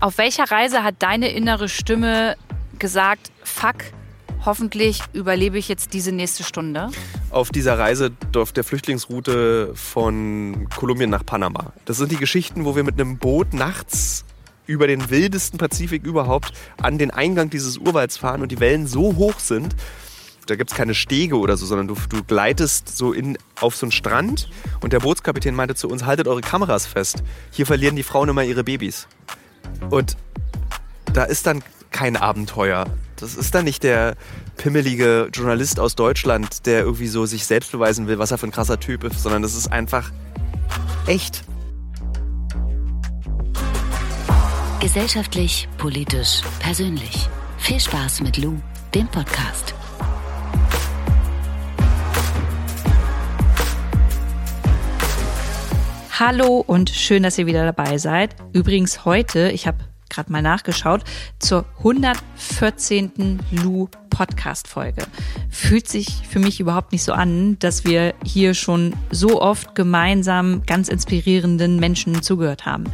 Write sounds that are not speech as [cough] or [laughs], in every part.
Auf welcher Reise hat deine innere Stimme gesagt, fuck, hoffentlich überlebe ich jetzt diese nächste Stunde? Auf dieser Reise auf der Flüchtlingsroute von Kolumbien nach Panama. Das sind die Geschichten, wo wir mit einem Boot nachts über den wildesten Pazifik überhaupt an den Eingang dieses Urwalds fahren und die Wellen so hoch sind, da gibt es keine Stege oder so, sondern du, du gleitest so in, auf so einen Strand und der Bootskapitän meinte zu uns, haltet eure Kameras fest. Hier verlieren die Frauen immer ihre Babys. Und da ist dann kein Abenteuer. Das ist dann nicht der pimmelige Journalist aus Deutschland, der irgendwie so sich selbst beweisen will, was er für ein krasser Typ ist, sondern das ist einfach echt. Gesellschaftlich, politisch, persönlich. Viel Spaß mit Lou, dem Podcast. Hallo und schön, dass ihr wieder dabei seid. Übrigens heute, ich habe gerade mal nachgeschaut, zur 114. Lu Podcast Folge. Fühlt sich für mich überhaupt nicht so an, dass wir hier schon so oft gemeinsam ganz inspirierenden Menschen zugehört haben.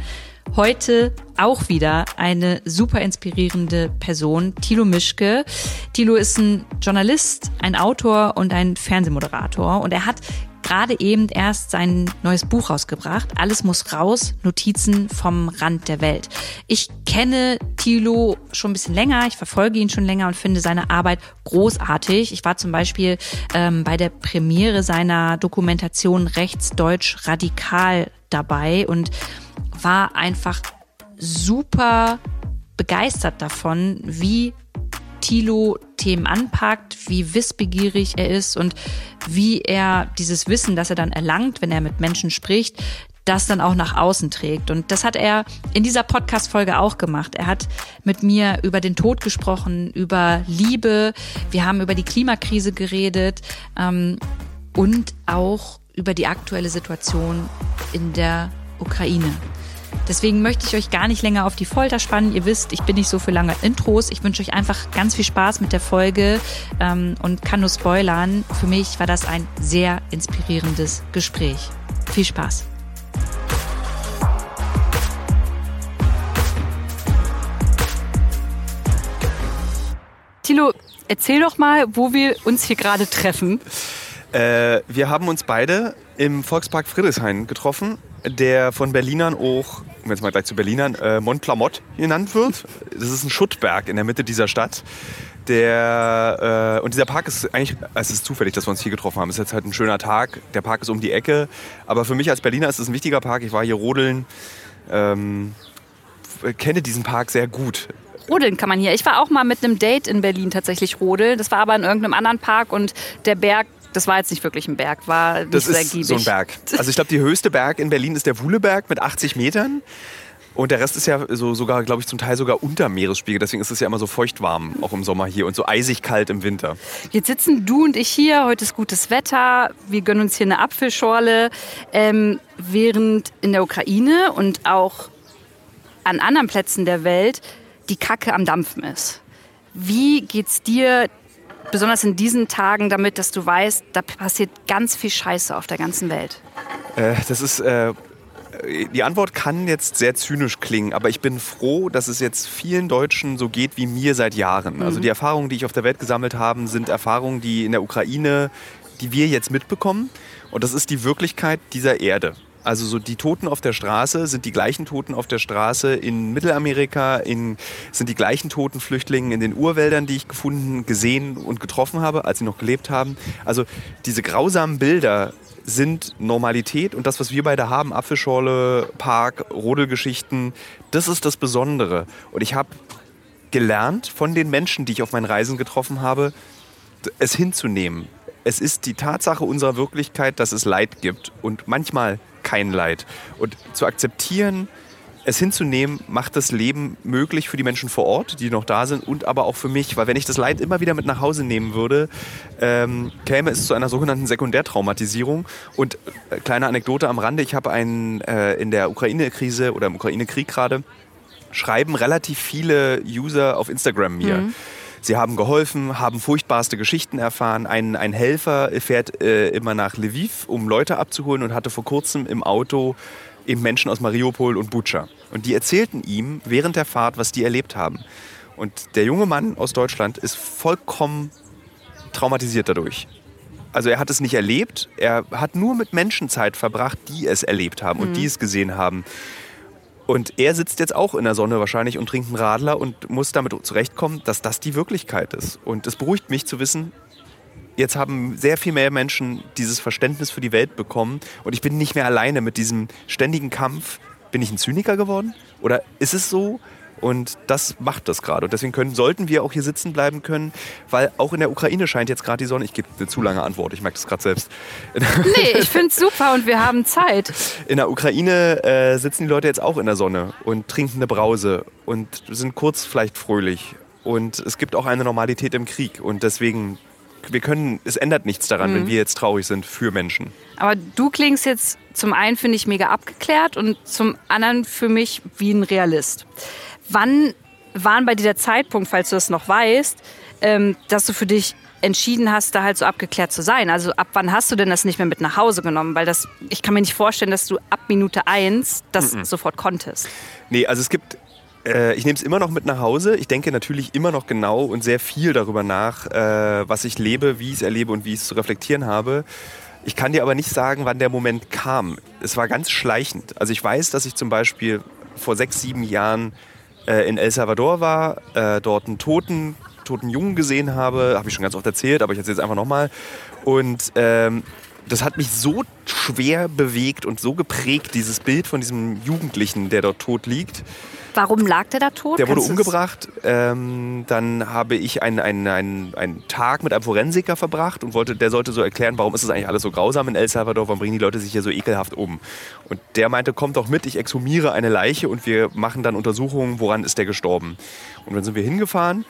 Heute auch wieder eine super inspirierende Person, Thilo Mischke. Thilo ist ein Journalist, ein Autor und ein Fernsehmoderator und er hat gerade eben erst sein neues Buch rausgebracht. Alles muss raus, Notizen vom Rand der Welt. Ich kenne Thilo schon ein bisschen länger, ich verfolge ihn schon länger und finde seine Arbeit großartig. Ich war zum Beispiel ähm, bei der Premiere seiner Dokumentation Rechtsdeutsch Radikal dabei und war einfach super begeistert davon, wie Thilo Themen anpackt, wie wissbegierig er ist und wie er dieses Wissen, das er dann erlangt, wenn er mit Menschen spricht, das dann auch nach außen trägt. Und das hat er in dieser Podcast-Folge auch gemacht. Er hat mit mir über den Tod gesprochen, über Liebe. Wir haben über die Klimakrise geredet ähm, und auch über die aktuelle Situation in der Ukraine. Deswegen möchte ich euch gar nicht länger auf die Folter spannen. Ihr wisst, ich bin nicht so für lange Intros. Ich wünsche euch einfach ganz viel Spaß mit der Folge ähm, und kann nur spoilern. Für mich war das ein sehr inspirierendes Gespräch. Viel Spaß. Tilo, erzähl doch mal, wo wir uns hier gerade treffen. Äh, wir haben uns beide im Volkspark Friedrichshain getroffen der von Berlinern auch, um jetzt mal gleich zu Berlinern, äh, Mont genannt wird. Das ist ein Schuttberg in der Mitte dieser Stadt. Der, äh, und dieser Park ist eigentlich, es ist zufällig, dass wir uns hier getroffen haben. Es ist jetzt halt ein schöner Tag. Der Park ist um die Ecke. Aber für mich als Berliner ist es ein wichtiger Park. Ich war hier rodeln. Ähm, kenne diesen Park sehr gut. Rodeln kann man hier. Ich war auch mal mit einem Date in Berlin tatsächlich rodeln. Das war aber in irgendeinem anderen Park und der Berg das war jetzt nicht wirklich ein Berg, war nicht das sehr ist giebig. so ein Berg. Also ich glaube, der höchste Berg in Berlin ist der Wuhleberg mit 80 Metern. Und der Rest ist ja so sogar, glaube ich, zum Teil sogar unter Meeresspiegel. Deswegen ist es ja immer so feuchtwarm, auch im Sommer hier und so eisig kalt im Winter. Jetzt sitzen du und ich hier. Heute ist gutes Wetter. Wir gönnen uns hier eine Apfelschorle. Ähm, während in der Ukraine und auch an anderen Plätzen der Welt die Kacke am Dampfen ist. Wie geht's dir besonders in diesen Tagen damit, dass du weißt, da passiert ganz viel Scheiße auf der ganzen Welt? Äh, das ist. Äh die Antwort kann jetzt sehr zynisch klingen, aber ich bin froh, dass es jetzt vielen Deutschen so geht wie mir seit Jahren. Mhm. Also die Erfahrungen, die ich auf der Welt gesammelt habe, sind Erfahrungen, die in der Ukraine, die wir jetzt mitbekommen. Und das ist die Wirklichkeit dieser Erde. Also so die Toten auf der Straße sind die gleichen Toten auf der Straße in Mittelamerika, in, sind die gleichen toten Flüchtlinge in den Urwäldern, die ich gefunden, gesehen und getroffen habe, als sie noch gelebt haben. Also diese grausamen Bilder sind Normalität und das, was wir beide haben, Apfelschorle, Park, Rodelgeschichten, das ist das Besondere. Und ich habe gelernt von den Menschen, die ich auf meinen Reisen getroffen habe, es hinzunehmen. Es ist die Tatsache unserer Wirklichkeit, dass es Leid gibt. Und manchmal kein Leid. Und zu akzeptieren, es hinzunehmen, macht das Leben möglich für die Menschen vor Ort, die noch da sind, und aber auch für mich. Weil wenn ich das Leid immer wieder mit nach Hause nehmen würde, ähm, käme es zu einer sogenannten Sekundärtraumatisierung. Und äh, kleine Anekdote am Rande, ich habe einen äh, in der Ukraine-Krise oder im Ukraine-Krieg gerade, schreiben relativ viele User auf Instagram mir. Mhm Sie haben geholfen, haben furchtbarste Geschichten erfahren. Ein, ein Helfer fährt äh, immer nach Lviv, um Leute abzuholen und hatte vor kurzem im Auto eben Menschen aus Mariupol und Butscha. Und die erzählten ihm während der Fahrt, was die erlebt haben. Und der junge Mann aus Deutschland ist vollkommen traumatisiert dadurch. Also er hat es nicht erlebt, er hat nur mit Menschen Zeit verbracht, die es erlebt haben und die es gesehen haben. Und er sitzt jetzt auch in der Sonne wahrscheinlich und trinkt einen Radler und muss damit zurechtkommen, dass das die Wirklichkeit ist. Und es beruhigt mich zu wissen, jetzt haben sehr viel mehr Menschen dieses Verständnis für die Welt bekommen und ich bin nicht mehr alleine mit diesem ständigen Kampf. Bin ich ein Zyniker geworden? Oder ist es so? Und das macht das gerade. Und deswegen können, sollten wir auch hier sitzen bleiben können, weil auch in der Ukraine scheint jetzt gerade die Sonne. Ich gebe eine zu lange Antwort, ich merke das gerade selbst. [laughs] Nee, ich finde es super und wir haben Zeit. In der Ukraine äh, sitzen die Leute jetzt auch in der Sonne und trinken eine Brause und sind kurz vielleicht fröhlich. Und es gibt auch eine Normalität im Krieg. Und deswegen, wir können, es ändert nichts daran, wenn wir jetzt traurig sind für Menschen. Aber du klingst jetzt zum einen, finde ich, mega abgeklärt und zum anderen für mich wie ein Realist. Wann waren bei dir der Zeitpunkt, falls du das noch weißt, ähm, dass du für dich entschieden hast, da halt so abgeklärt zu sein? Also ab wann hast du denn das nicht mehr mit nach Hause genommen? Weil das, ich kann mir nicht vorstellen, dass du ab Minute eins das sofort konntest. Nee, also es gibt. Äh, ich nehme es immer noch mit nach Hause. Ich denke natürlich immer noch genau und sehr viel darüber nach, äh, was ich lebe, wie ich es erlebe und wie ich es zu reflektieren habe. Ich kann dir aber nicht sagen, wann der Moment kam. Es war ganz schleichend. Also ich weiß, dass ich zum Beispiel vor sechs, sieben Jahren äh, in El Salvador war, äh, dort einen toten, toten Jungen gesehen habe. Habe ich schon ganz oft erzählt, aber ich erzähle es einfach nochmal. Und ähm, das hat mich so schwer bewegt und so geprägt, dieses Bild von diesem Jugendlichen, der dort tot liegt. Warum lag der da tot? Der wurde Kannst du's- umgebracht. Ähm, dann habe ich einen, einen, einen, einen Tag mit einem Forensiker verbracht und wollte, der sollte so erklären, warum ist das eigentlich alles so grausam in El Salvador, warum bringen die Leute sich hier so ekelhaft um. Und der meinte, kommt doch mit, ich exhumiere eine Leiche und wir machen dann Untersuchungen, woran ist der gestorben. Und dann sind wir hingefahren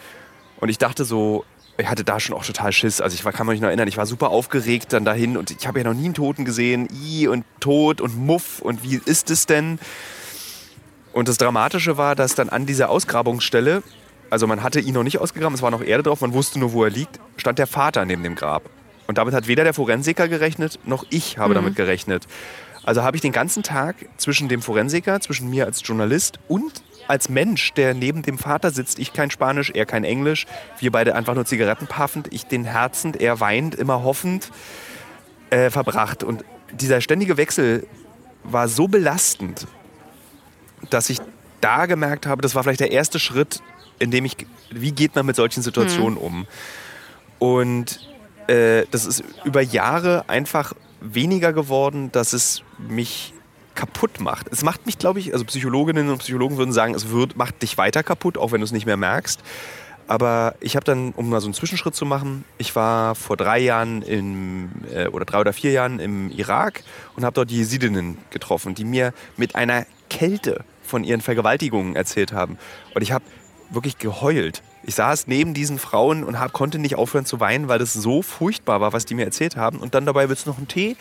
und ich dachte so, ich hatte da schon auch total Schiss. Also ich war, kann mich noch erinnern, ich war super aufgeregt dann dahin und ich habe ja noch nie einen Toten gesehen. I und Tod und Muff und wie ist es denn? Und das Dramatische war, dass dann an dieser Ausgrabungsstelle, also man hatte ihn noch nicht ausgegraben, es war noch Erde drauf, man wusste nur, wo er liegt, stand der Vater neben dem Grab. Und damit hat weder der Forensiker gerechnet, noch ich habe damit gerechnet. Also habe ich den ganzen Tag zwischen dem Forensiker, zwischen mir als Journalist und als Mensch, der neben dem Vater sitzt, ich kein Spanisch, er kein Englisch, wir beide einfach nur Zigaretten paffend, ich den herzend, er weint, immer hoffend, äh, verbracht. Und dieser ständige Wechsel war so belastend, dass ich da gemerkt habe, das war vielleicht der erste Schritt, in dem ich, wie geht man mit solchen Situationen um? Und äh, das ist über Jahre einfach weniger geworden, dass es mich kaputt macht. Es macht mich, glaube ich, also Psychologinnen und Psychologen würden sagen, es wird, macht dich weiter kaputt, auch wenn du es nicht mehr merkst. Aber ich habe dann, um mal so einen Zwischenschritt zu machen, ich war vor drei Jahren im, äh, oder drei oder vier Jahren im Irak und habe dort die Jesidinnen getroffen, die mir mit einer Kälte von ihren Vergewaltigungen erzählt haben. Und ich habe wirklich geheult. Ich saß neben diesen Frauen und hab, konnte nicht aufhören zu weinen, weil das so furchtbar war, was die mir erzählt haben. Und dann dabei willst du noch einen Tee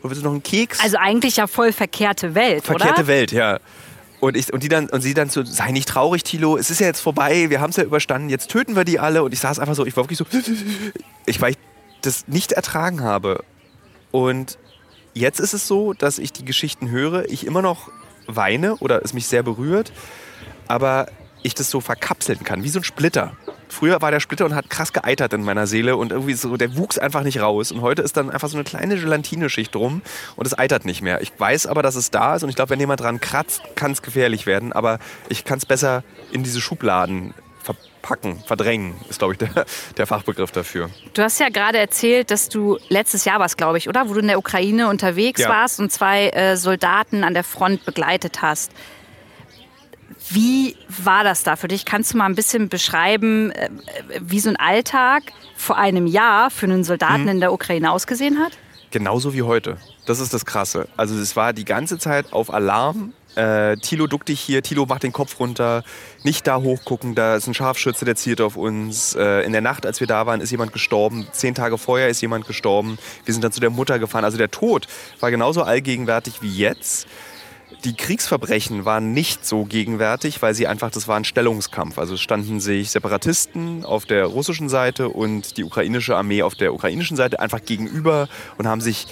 oder willst du noch einen Keks? Also eigentlich ja voll verkehrte Welt, Verkehrte oder? Welt, ja. Und, ich, und, die dann, und sie dann so, sei nicht traurig, Tilo, es ist ja jetzt vorbei, wir haben es ja überstanden, jetzt töten wir die alle. Und ich saß einfach so, ich war wirklich so, ich, weil ich das nicht ertragen habe. Und jetzt ist es so, dass ich die Geschichten höre, ich immer noch weine oder es mich sehr berührt, aber ich das so verkapseln kann, wie so ein Splitter. Früher war der Splitter und hat krass geeitert in meiner Seele und irgendwie so, der wuchs einfach nicht raus. Und heute ist dann einfach so eine kleine Gelatineschicht drum und es eitert nicht mehr. Ich weiß aber, dass es da ist und ich glaube, wenn jemand dran kratzt, kann es gefährlich werden. Aber ich kann es besser in diese Schubladen verpacken, verdrängen, ist glaube ich der, der Fachbegriff dafür. Du hast ja gerade erzählt, dass du letztes Jahr warst, glaube ich, oder? Wo du in der Ukraine unterwegs Ja. warst und zwei äh, Soldaten an der Front begleitet hast. Wie war das da für dich? Kannst du mal ein bisschen beschreiben, äh, wie so ein Alltag vor einem Jahr für einen Soldaten in der Ukraine ausgesehen hat? Genauso wie heute. Das ist das Krasse. Also es war die ganze Zeit auf Alarm. Äh, Tilo duck dich hier, Tilo macht den Kopf runter, nicht da hochgucken, da ist ein Scharfschütze, der zielt auf uns. Äh, in der Nacht, als wir da waren, ist jemand gestorben. Zehn Tage vorher ist jemand gestorben. Wir sind dann zu der Mutter gefahren. Also der Tod war genauso allgegenwärtig wie jetzt. Die Kriegsverbrechen waren nicht so gegenwärtig, weil sie einfach, das war ein Stellungskampf. Also standen sich Separatisten auf der russischen Seite und die ukrainische Armee auf der ukrainischen Seite einfach gegenüber und haben sich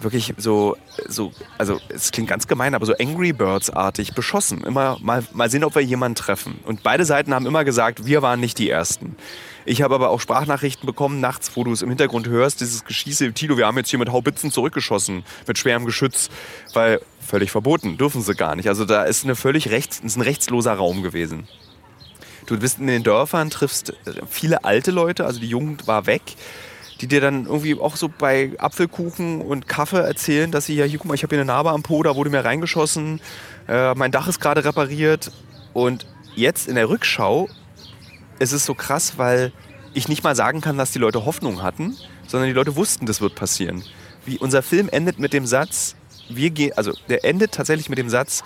wirklich so, so, also es klingt ganz gemein, aber so Angry Birds-artig beschossen. Immer mal, mal sehen, ob wir jemanden treffen. Und beide Seiten haben immer gesagt, wir waren nicht die Ersten. Ich habe aber auch Sprachnachrichten bekommen nachts, wo du es im Hintergrund hörst, dieses Geschieße. Tilo, wir haben jetzt hier mit Haubitzen zurückgeschossen, mit schwerem Geschütz, weil völlig verboten, dürfen sie gar nicht. Also da ist eine völlig rechts, ist ein rechtsloser Raum gewesen. Du bist in den Dörfern, triffst viele alte Leute, also die Jugend war weg die dir dann irgendwie auch so bei Apfelkuchen und Kaffee erzählen, dass sie ja, hier, guck mal, ich habe hier eine Narbe am Po, da wurde mir reingeschossen, äh, mein Dach ist gerade repariert. Und jetzt in der Rückschau ist es so krass, weil ich nicht mal sagen kann, dass die Leute Hoffnung hatten, sondern die Leute wussten, das wird passieren. Wie unser Film endet mit dem Satz, wir gehen, also der endet tatsächlich mit dem Satz,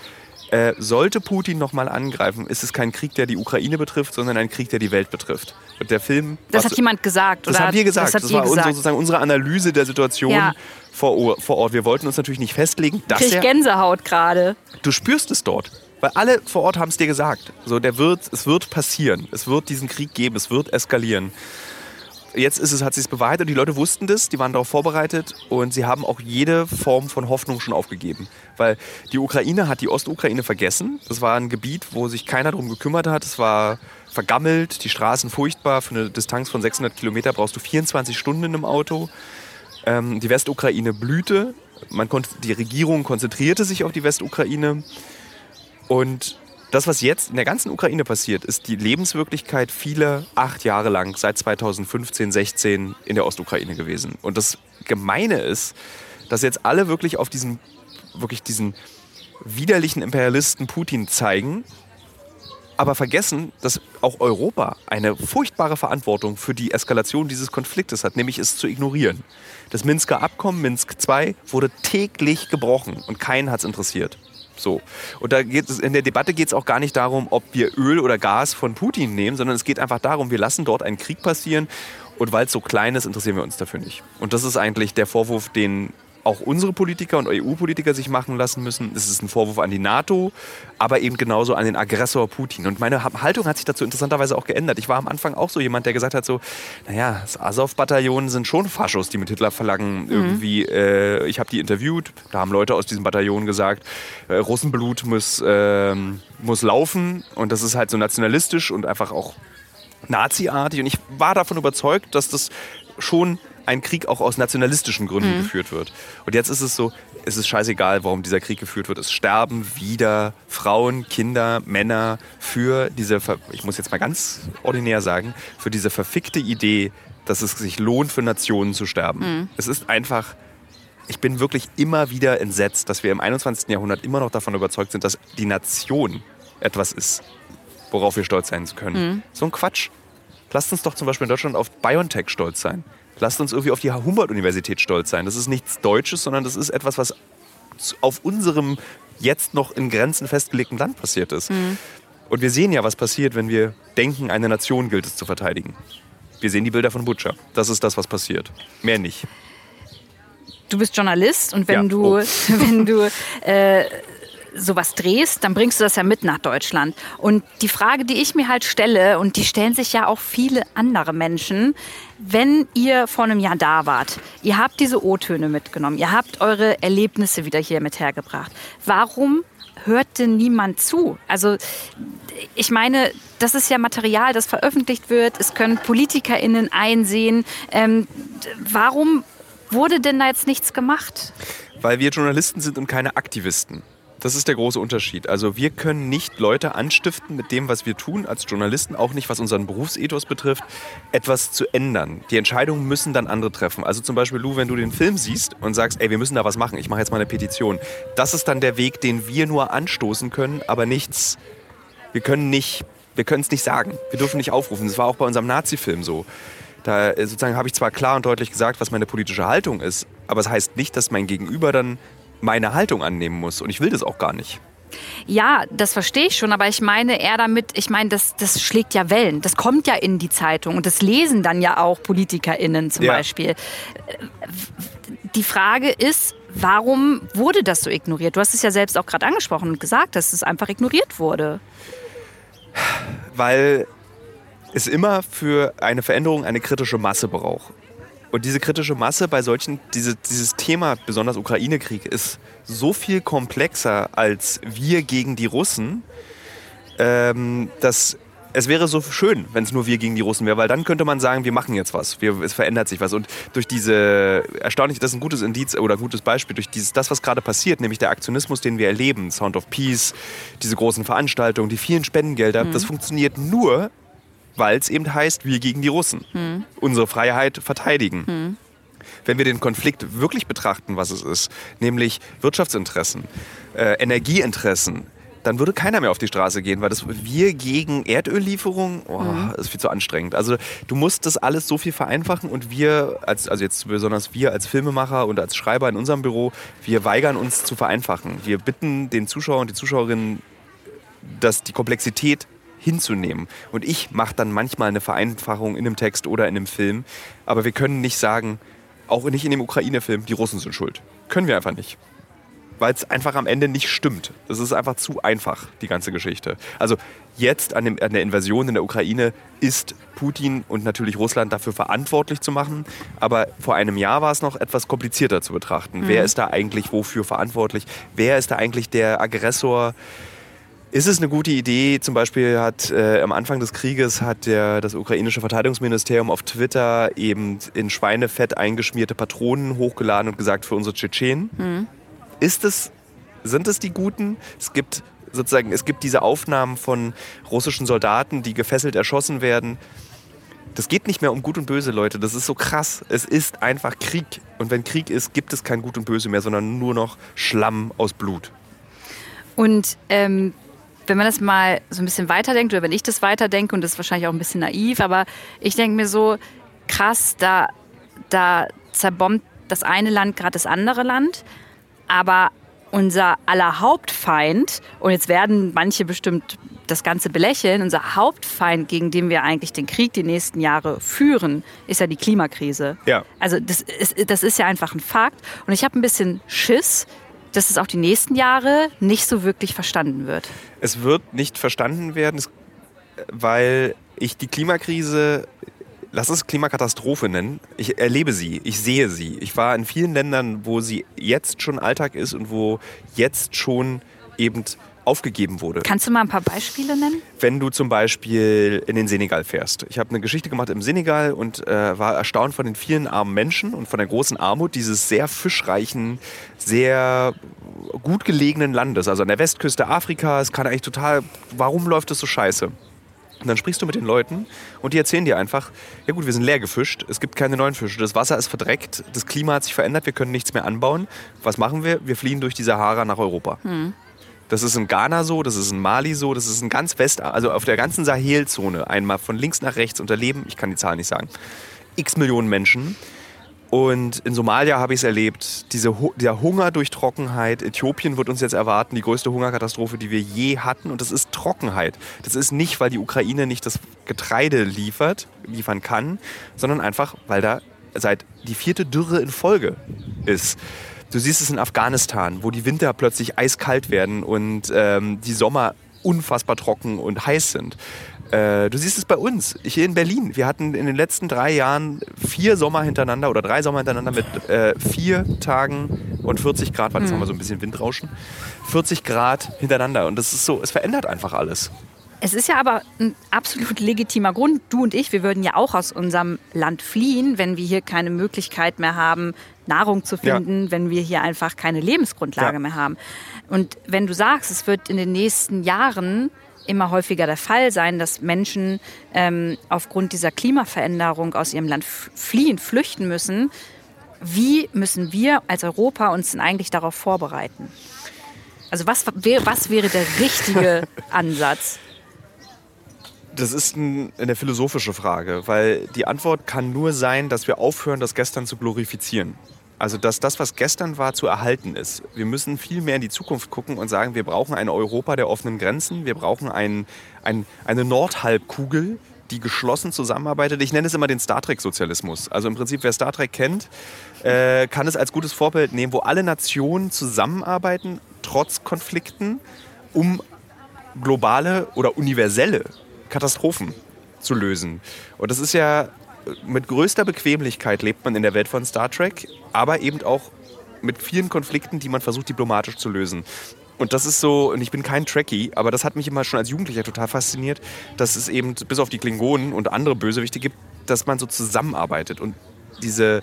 äh, sollte Putin nochmal angreifen, ist es kein Krieg, der die Ukraine betrifft, sondern ein Krieg, der die Welt betrifft. Und der Film. Das hat jemand gesagt, das oder? Das haben wir gesagt. Das, das war gesagt. sozusagen unsere Analyse der Situation ja. vor, vor Ort. Wir wollten uns natürlich nicht festlegen, dass er. Gänsehaut gerade. Du spürst es dort. Weil alle vor Ort haben es dir gesagt. So, der wird, es wird passieren. Es wird diesen Krieg geben. Es wird eskalieren jetzt ist es, hat sich bewahrheitet und die Leute wussten das, die waren darauf vorbereitet und sie haben auch jede Form von Hoffnung schon aufgegeben. Weil die Ukraine hat die Ostukraine vergessen. Das war ein Gebiet, wo sich keiner darum gekümmert hat. Es war vergammelt, die Straßen furchtbar. Für eine Distanz von 600 Kilometer brauchst du 24 Stunden in einem Auto. Ähm, die Westukraine blühte. Man konnte, die Regierung konzentrierte sich auf die Westukraine. Und das, was jetzt in der ganzen Ukraine passiert, ist die Lebenswirklichkeit vieler acht Jahre lang, seit 2015, 16 in der Ostukraine gewesen. Und das Gemeine ist, dass jetzt alle wirklich auf diesen, wirklich diesen widerlichen Imperialisten Putin zeigen, aber vergessen, dass auch Europa eine furchtbare Verantwortung für die Eskalation dieses Konfliktes hat, nämlich es zu ignorieren. Das Minsker Abkommen, Minsk II, wurde täglich gebrochen und keinen hat es interessiert. So. Und da geht es, in der Debatte geht es auch gar nicht darum, ob wir Öl oder Gas von Putin nehmen, sondern es geht einfach darum, wir lassen dort einen Krieg passieren und weil es so klein ist, interessieren wir uns dafür nicht. Und das ist eigentlich der Vorwurf, den auch unsere Politiker und EU-Politiker sich machen lassen müssen. Es ist ein Vorwurf an die NATO, aber eben genauso an den Aggressor Putin. Und meine Haltung hat sich dazu interessanterweise auch geändert. Ich war am Anfang auch so jemand, der gesagt hat so, naja, das Azov-Bataillon sind schon Faschos, die mit Hitler verlangen. Mhm. Irgendwie, äh, ich habe die interviewt, da haben Leute aus diesem Bataillon gesagt, äh, Russenblut muss, äh, muss laufen und das ist halt so nationalistisch und einfach auch Nazi-artig. Und ich war davon überzeugt, dass das schon ein Krieg auch aus nationalistischen Gründen mhm. geführt wird. Und jetzt ist es so, es ist scheißegal, warum dieser Krieg geführt wird. Es sterben wieder Frauen, Kinder, Männer für diese, ich muss jetzt mal ganz ordinär sagen, für diese verfickte Idee, dass es sich lohnt, für Nationen zu sterben. Mhm. Es ist einfach, ich bin wirklich immer wieder entsetzt, dass wir im 21. Jahrhundert immer noch davon überzeugt sind, dass die Nation etwas ist, worauf wir stolz sein können. Mhm. So ein Quatsch. Lasst uns doch zum Beispiel in Deutschland auf BioNTech stolz sein lasst uns irgendwie auf die Humboldt-Universität stolz sein. Das ist nichts Deutsches, sondern das ist etwas, was auf unserem jetzt noch in Grenzen festgelegten Land passiert ist. Mhm. Und wir sehen ja, was passiert, wenn wir denken, eine Nation gilt es zu verteidigen. Wir sehen die Bilder von Butcher. Das ist das, was passiert. Mehr nicht. Du bist Journalist und wenn ja. du, oh. [laughs] wenn du äh, sowas drehst, dann bringst du das ja mit nach Deutschland. Und die Frage, die ich mir halt stelle, und die stellen sich ja auch viele andere Menschen, wenn ihr vor einem Jahr da wart, ihr habt diese O-Töne mitgenommen, ihr habt eure Erlebnisse wieder hier mit hergebracht. Warum hört denn niemand zu? Also ich meine, das ist ja Material, das veröffentlicht wird. Es können PolitikerInnen einsehen. Ähm, warum wurde denn da jetzt nichts gemacht? Weil wir Journalisten sind und keine Aktivisten. Das ist der große Unterschied. Also wir können nicht Leute anstiften mit dem, was wir tun als Journalisten, auch nicht was unseren Berufsethos betrifft, etwas zu ändern. Die Entscheidungen müssen dann andere treffen. Also zum Beispiel, Lou, wenn du den Film siehst und sagst, ey, wir müssen da was machen, ich mache jetzt mal eine Petition. Das ist dann der Weg, den wir nur anstoßen können, aber nichts, wir können nicht, wir können es nicht sagen. Wir dürfen nicht aufrufen. Das war auch bei unserem Nazi-Film so. Da äh, sozusagen habe ich zwar klar und deutlich gesagt, was meine politische Haltung ist, aber es das heißt nicht, dass mein Gegenüber dann meine Haltung annehmen muss. Und ich will das auch gar nicht. Ja, das verstehe ich schon, aber ich meine eher damit, ich meine, das, das schlägt ja Wellen. Das kommt ja in die Zeitung und das lesen dann ja auch PolitikerInnen zum ja. Beispiel. Die Frage ist, warum wurde das so ignoriert? Du hast es ja selbst auch gerade angesprochen und gesagt, dass es einfach ignoriert wurde. Weil es immer für eine Veränderung eine kritische Masse braucht. Und diese kritische Masse bei solchen, diese, dieses Thema, besonders Ukraine-Krieg, ist so viel komplexer als wir gegen die Russen, ähm, dass es wäre so schön, wenn es nur wir gegen die Russen wäre, weil dann könnte man sagen, wir machen jetzt was, wir, es verändert sich was. Und durch diese, erstaunlich, das ist ein gutes Indiz oder ein gutes Beispiel, durch dieses, das, was gerade passiert, nämlich der Aktionismus, den wir erleben, Sound of Peace, diese großen Veranstaltungen, die vielen Spendengelder, mhm. das funktioniert nur, weil es eben heißt, wir gegen die Russen. Mhm. Unsere Freiheit verteidigen. Mhm. Wenn wir den Konflikt wirklich betrachten, was es ist, nämlich Wirtschaftsinteressen, äh, Energieinteressen, dann würde keiner mehr auf die Straße gehen, weil das wir gegen Erdöllieferungen, oh, mhm. ist viel zu anstrengend. Also du musst das alles so viel vereinfachen und wir, als, also jetzt besonders wir als Filmemacher und als Schreiber in unserem Büro, wir weigern uns zu vereinfachen. Wir bitten den Zuschauer und die Zuschauerinnen, dass die Komplexität hinzunehmen. Und ich mache dann manchmal eine Vereinfachung in einem Text oder in einem Film, aber wir können nicht sagen, auch nicht in dem Ukraine-Film, die Russen sind schuld. Können wir einfach nicht weil es einfach am Ende nicht stimmt. Es ist einfach zu einfach, die ganze Geschichte. Also jetzt an, dem, an, der Invasion in der Ukraine ist Putin und natürlich Russland dafür verantwortlich zu machen. Aber vor einem Jahr war es noch etwas komplizierter zu betrachten. Mhm. Wer ist da eigentlich wofür verantwortlich? Wer ist da eigentlich der Aggressor? Ist es eine gute Idee? Zum Beispiel hat äh, am Anfang des Krieges hat der, das ukrainische Verteidigungsministerium auf Twitter eben in Schweinefett eingeschmierte Patronen hochgeladen und gesagt für unsere Tschetschenen. Mhm. Ist es, sind es die Guten? Es gibt sozusagen, es gibt diese Aufnahmen von russischen Soldaten, die gefesselt erschossen werden. Das geht nicht mehr um Gut und Böse, Leute. Das ist so krass. Es ist einfach Krieg. Und wenn Krieg ist, gibt es kein Gut und Böse mehr, sondern nur noch Schlamm aus Blut. Und ähm, wenn man das mal so ein bisschen weiterdenkt, oder wenn ich das weiterdenke, und das ist wahrscheinlich auch ein bisschen naiv, aber ich denke mir so, krass, da, da zerbombt das eine Land gerade das andere Land. Aber unser aller Hauptfeind, und jetzt werden manche bestimmt das Ganze belächeln, unser Hauptfeind, gegen den wir eigentlich den Krieg die nächsten Jahre führen, ist ja die Klimakrise. Ja. Also das ist, das ist ja einfach ein Fakt. Und ich habe ein bisschen Schiss, dass es auch die nächsten Jahre nicht so wirklich verstanden wird. Es wird nicht verstanden werden, weil ich die Klimakrise lass es Klimakatastrophe nennen. Ich erlebe sie, ich sehe sie. Ich war in vielen Ländern, wo sie jetzt schon Alltag ist und wo jetzt schon eben aufgegeben wurde. Kannst du mal ein paar Beispiele nennen? Wenn du zum Beispiel in den Senegal fährst. Ich habe eine Geschichte gemacht im Senegal und äh, war erstaunt von den vielen armen Menschen und von der großen Armut dieses sehr fischreichen, sehr gut gelegenen Landes. Also an der Westküste Afrikas kann eigentlich total, warum läuft es so scheiße? Und dann sprichst du mit den Leuten und die erzählen dir einfach, ja gut, wir sind leer gefischt, es gibt keine neuen Fische, das Wasser ist verdreckt, das Klima hat sich verändert, wir können nichts mehr anbauen. Was machen wir? Wir fliehen durch die Sahara nach Europa. Hm. Das ist in Ghana so, das ist in Mali so, das ist in ganz West, also auf der ganzen Sahelzone einmal von links nach rechts unterleben, ich kann die Zahl nicht sagen, x Millionen Menschen. Und in Somalia habe ich es erlebt, diese, der Hunger durch Trockenheit. Äthiopien wird uns jetzt erwarten, die größte Hungerkatastrophe, die wir je hatten. Und das ist Trockenheit. Das ist nicht, weil die Ukraine nicht das Getreide liefert, liefern kann, sondern einfach, weil da seit die vierte Dürre in Folge ist. Du siehst es in Afghanistan, wo die Winter plötzlich eiskalt werden und ähm, die Sommer unfassbar trocken und heiß sind. Äh, du siehst es bei uns, hier in Berlin. Wir hatten in den letzten drei Jahren vier Sommer hintereinander oder drei Sommer hintereinander mit äh, vier Tagen und 40 Grad, jetzt mhm. haben wir so ein bisschen Windrauschen. 40 Grad hintereinander und das ist so, es verändert einfach alles. Es ist ja aber ein absolut legitimer Grund. Du und ich, wir würden ja auch aus unserem Land fliehen, wenn wir hier keine Möglichkeit mehr haben, Nahrung zu finden, ja. wenn wir hier einfach keine Lebensgrundlage ja. mehr haben. Und wenn du sagst, es wird in den nächsten Jahren immer häufiger der Fall sein, dass Menschen ähm, aufgrund dieser Klimaveränderung aus ihrem Land fliehen, flüchten müssen. Wie müssen wir als Europa uns denn eigentlich darauf vorbereiten? Also was, was wäre der richtige [laughs] Ansatz? Das ist ein, eine philosophische Frage, weil die Antwort kann nur sein, dass wir aufhören, das Gestern zu glorifizieren. Also, dass das, was gestern war, zu erhalten ist. Wir müssen viel mehr in die Zukunft gucken und sagen, wir brauchen ein Europa der offenen Grenzen. Wir brauchen ein, ein, eine Nordhalbkugel, die geschlossen zusammenarbeitet. Ich nenne es immer den Star Trek-Sozialismus. Also im Prinzip, wer Star Trek kennt, äh, kann es als gutes Vorbild nehmen, wo alle Nationen zusammenarbeiten, trotz Konflikten, um globale oder universelle Katastrophen zu lösen. Und das ist ja mit größter Bequemlichkeit lebt man in der Welt von Star Trek, aber eben auch mit vielen Konflikten, die man versucht diplomatisch zu lösen. Und das ist so, und ich bin kein Trekkie, aber das hat mich immer schon als Jugendlicher total fasziniert, dass es eben bis auf die Klingonen und andere Bösewichte gibt, dass man so zusammenarbeitet und diese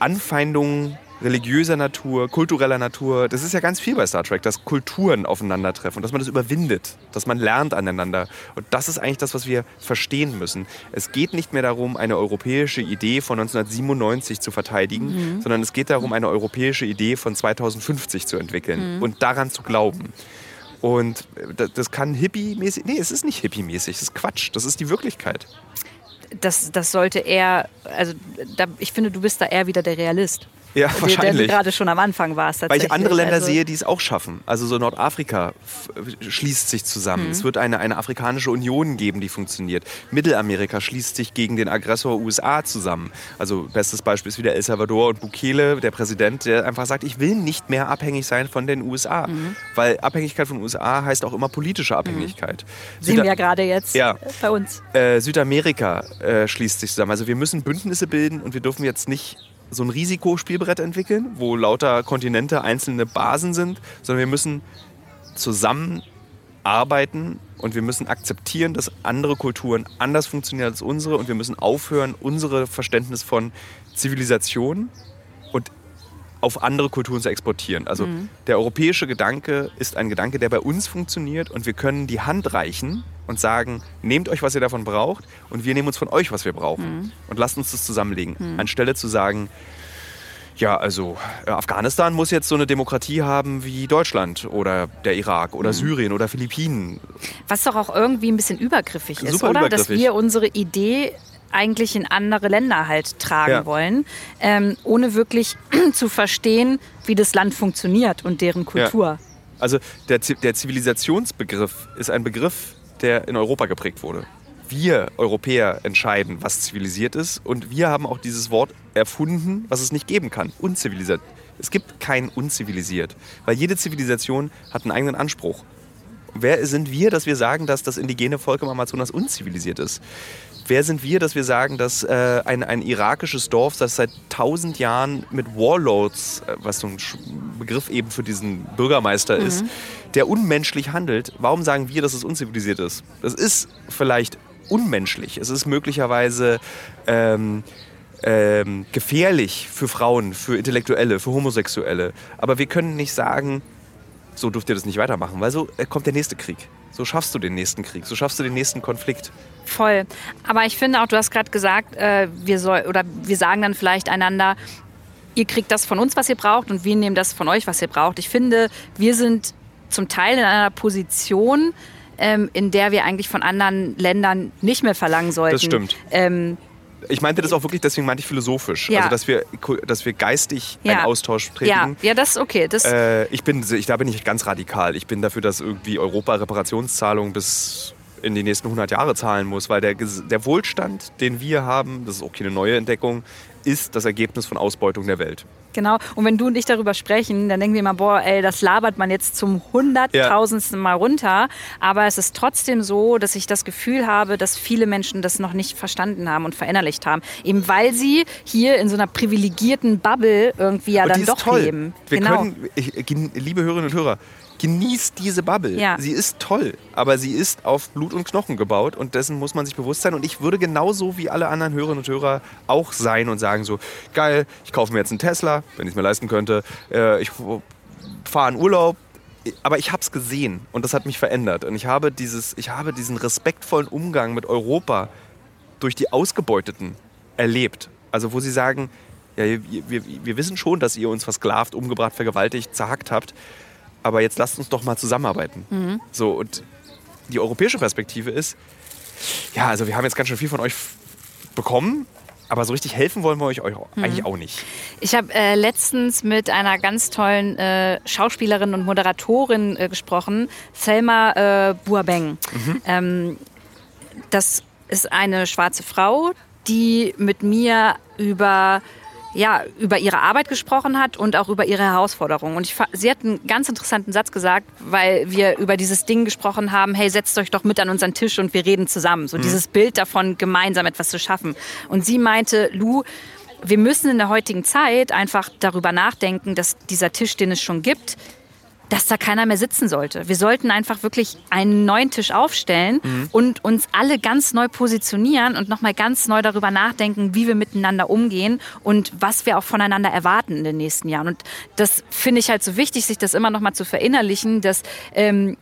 Anfeindungen religiöser Natur, kultureller Natur. Das ist ja ganz viel bei Star Trek, dass Kulturen aufeinandertreffen und dass man das überwindet, dass man lernt aneinander. Und das ist eigentlich das, was wir verstehen müssen. Es geht nicht mehr darum, eine europäische Idee von 1997 zu verteidigen, mhm. sondern es geht darum, eine europäische Idee von 2050 zu entwickeln mhm. und daran zu glauben. Und das kann hippie-mäßig, nee, es ist nicht hippie-mäßig, das ist Quatsch, das ist die Wirklichkeit. Das, das sollte eher, also da, ich finde, du bist da eher wieder der Realist. Ja, wahrscheinlich. Der, der gerade schon am Anfang war Weil ich andere Länder also sehe, die es auch schaffen. Also so Nordafrika schließt sich zusammen. Mhm. Es wird eine, eine afrikanische Union geben, die funktioniert. Mittelamerika schließt sich gegen den Aggressor USA zusammen. Also bestes Beispiel ist wieder El Salvador und Bukele, der Präsident, der einfach sagt, ich will nicht mehr abhängig sein von den USA. Mhm. Weil Abhängigkeit von den USA heißt auch immer politische Abhängigkeit. Mhm. Sehen wir ja gerade jetzt ja. bei uns. Äh, Südamerika äh, schließt sich zusammen. Also wir müssen Bündnisse bilden und wir dürfen jetzt nicht so ein Risikospielbrett entwickeln, wo lauter Kontinente einzelne Basen sind, sondern wir müssen zusammen arbeiten und wir müssen akzeptieren, dass andere Kulturen anders funktionieren als unsere und wir müssen aufhören, unsere Verständnis von Zivilisation auf andere Kulturen zu exportieren. Also mhm. der europäische Gedanke ist ein Gedanke, der bei uns funktioniert und wir können die Hand reichen und sagen, nehmt euch, was ihr davon braucht und wir nehmen uns von euch, was wir brauchen mhm. und lasst uns das zusammenlegen. Mhm. Anstelle zu sagen, ja, also äh, Afghanistan muss jetzt so eine Demokratie haben wie Deutschland oder der Irak oder mhm. Syrien oder Philippinen. Was doch auch irgendwie ein bisschen übergriffig ist, Super oder? Übergriffig. Dass wir unsere Idee eigentlich in andere Länder halt tragen ja. wollen, ähm, ohne wirklich [clears throat] zu verstehen, wie das Land funktioniert und deren Kultur. Ja. Also der, der Zivilisationsbegriff ist ein Begriff, der in Europa geprägt wurde. Wir Europäer entscheiden, was zivilisiert ist und wir haben auch dieses Wort erfunden, was es nicht geben kann. Unzivilisiert. Es gibt kein unzivilisiert, weil jede Zivilisation hat einen eigenen Anspruch. Wer sind wir, dass wir sagen, dass das indigene Volk im Amazonas unzivilisiert ist? Wer sind wir, dass wir sagen, dass äh, ein, ein irakisches Dorf, das seit tausend Jahren mit Warlords, äh, was so ein Begriff eben für diesen Bürgermeister mhm. ist, der unmenschlich handelt, warum sagen wir, dass es unzivilisiert ist? Das ist vielleicht unmenschlich. Es ist möglicherweise ähm, ähm, gefährlich für Frauen, für Intellektuelle, für Homosexuelle. Aber wir können nicht sagen, so dürft ihr das nicht weitermachen, weil so äh, kommt der nächste Krieg. So schaffst du den nächsten Krieg, so schaffst du den nächsten Konflikt. Voll. Aber ich finde auch, du hast gerade gesagt, äh, wir soll oder wir sagen dann vielleicht einander, ihr kriegt das von uns, was ihr braucht, und wir nehmen das von euch, was ihr braucht. Ich finde, wir sind zum Teil in einer Position, ähm, in der wir eigentlich von anderen Ländern nicht mehr verlangen sollten. Das stimmt. Ähm, ich meinte das auch wirklich, deswegen meinte ich philosophisch. Ja. Also, dass wir, dass wir geistig ja. einen Austausch predigen. Ja, ja das ist okay. Das äh, ich bin, ich, da bin ich ganz radikal. Ich bin dafür, dass irgendwie Europa Reparationszahlungen bis in die nächsten 100 Jahre zahlen muss, weil der, der Wohlstand, den wir haben, das ist auch keine neue Entdeckung, ist das Ergebnis von Ausbeutung der Welt. Genau. Und wenn du und ich darüber sprechen, dann denken wir immer, boah, ey, das labert man jetzt zum hunderttausendsten Mal runter. Aber es ist trotzdem so, dass ich das Gefühl habe, dass viele Menschen das noch nicht verstanden haben und verinnerlicht haben. Eben weil sie hier in so einer privilegierten Bubble irgendwie ja und dann doch toll. leben. Wir genau. können, ich, liebe Hörerinnen und Hörer, genießt diese Bubble. Ja. Sie ist toll, aber sie ist auf Blut und Knochen gebaut und dessen muss man sich bewusst sein. Und ich würde genauso wie alle anderen Hörerinnen und Hörer auch sein und sagen so, geil, ich kaufe mir jetzt einen Tesla, wenn ich es mir leisten könnte. Äh, ich fahre in Urlaub, aber ich habe es gesehen und das hat mich verändert. Und ich habe, dieses, ich habe diesen respektvollen Umgang mit Europa durch die Ausgebeuteten erlebt. Also wo sie sagen, ja, wir, wir, wir wissen schon, dass ihr uns versklavt, umgebracht, vergewaltigt, zerhackt habt aber jetzt lasst uns doch mal zusammenarbeiten. Mhm. So, und die europäische Perspektive ist, ja, also wir haben jetzt ganz schön viel von euch bekommen, aber so richtig helfen wollen wir euch, euch mhm. eigentlich auch nicht. Ich habe äh, letztens mit einer ganz tollen äh, Schauspielerin und Moderatorin äh, gesprochen, Selma äh, Buabeng. Mhm. Ähm, das ist eine schwarze Frau, die mit mir über ja, über ihre Arbeit gesprochen hat und auch über ihre Herausforderungen. Und ich, sie hat einen ganz interessanten Satz gesagt, weil wir über dieses Ding gesprochen haben, hey, setzt euch doch mit an unseren Tisch und wir reden zusammen. So mhm. dieses Bild davon, gemeinsam etwas zu schaffen. Und sie meinte, Lou, wir müssen in der heutigen Zeit einfach darüber nachdenken, dass dieser Tisch, den es schon gibt, dass da keiner mehr sitzen sollte. Wir sollten einfach wirklich einen neuen Tisch aufstellen mhm. und uns alle ganz neu positionieren und nochmal ganz neu darüber nachdenken, wie wir miteinander umgehen und was wir auch voneinander erwarten in den nächsten Jahren. Und das finde ich halt so wichtig, sich das immer nochmal zu verinnerlichen, dass ähm,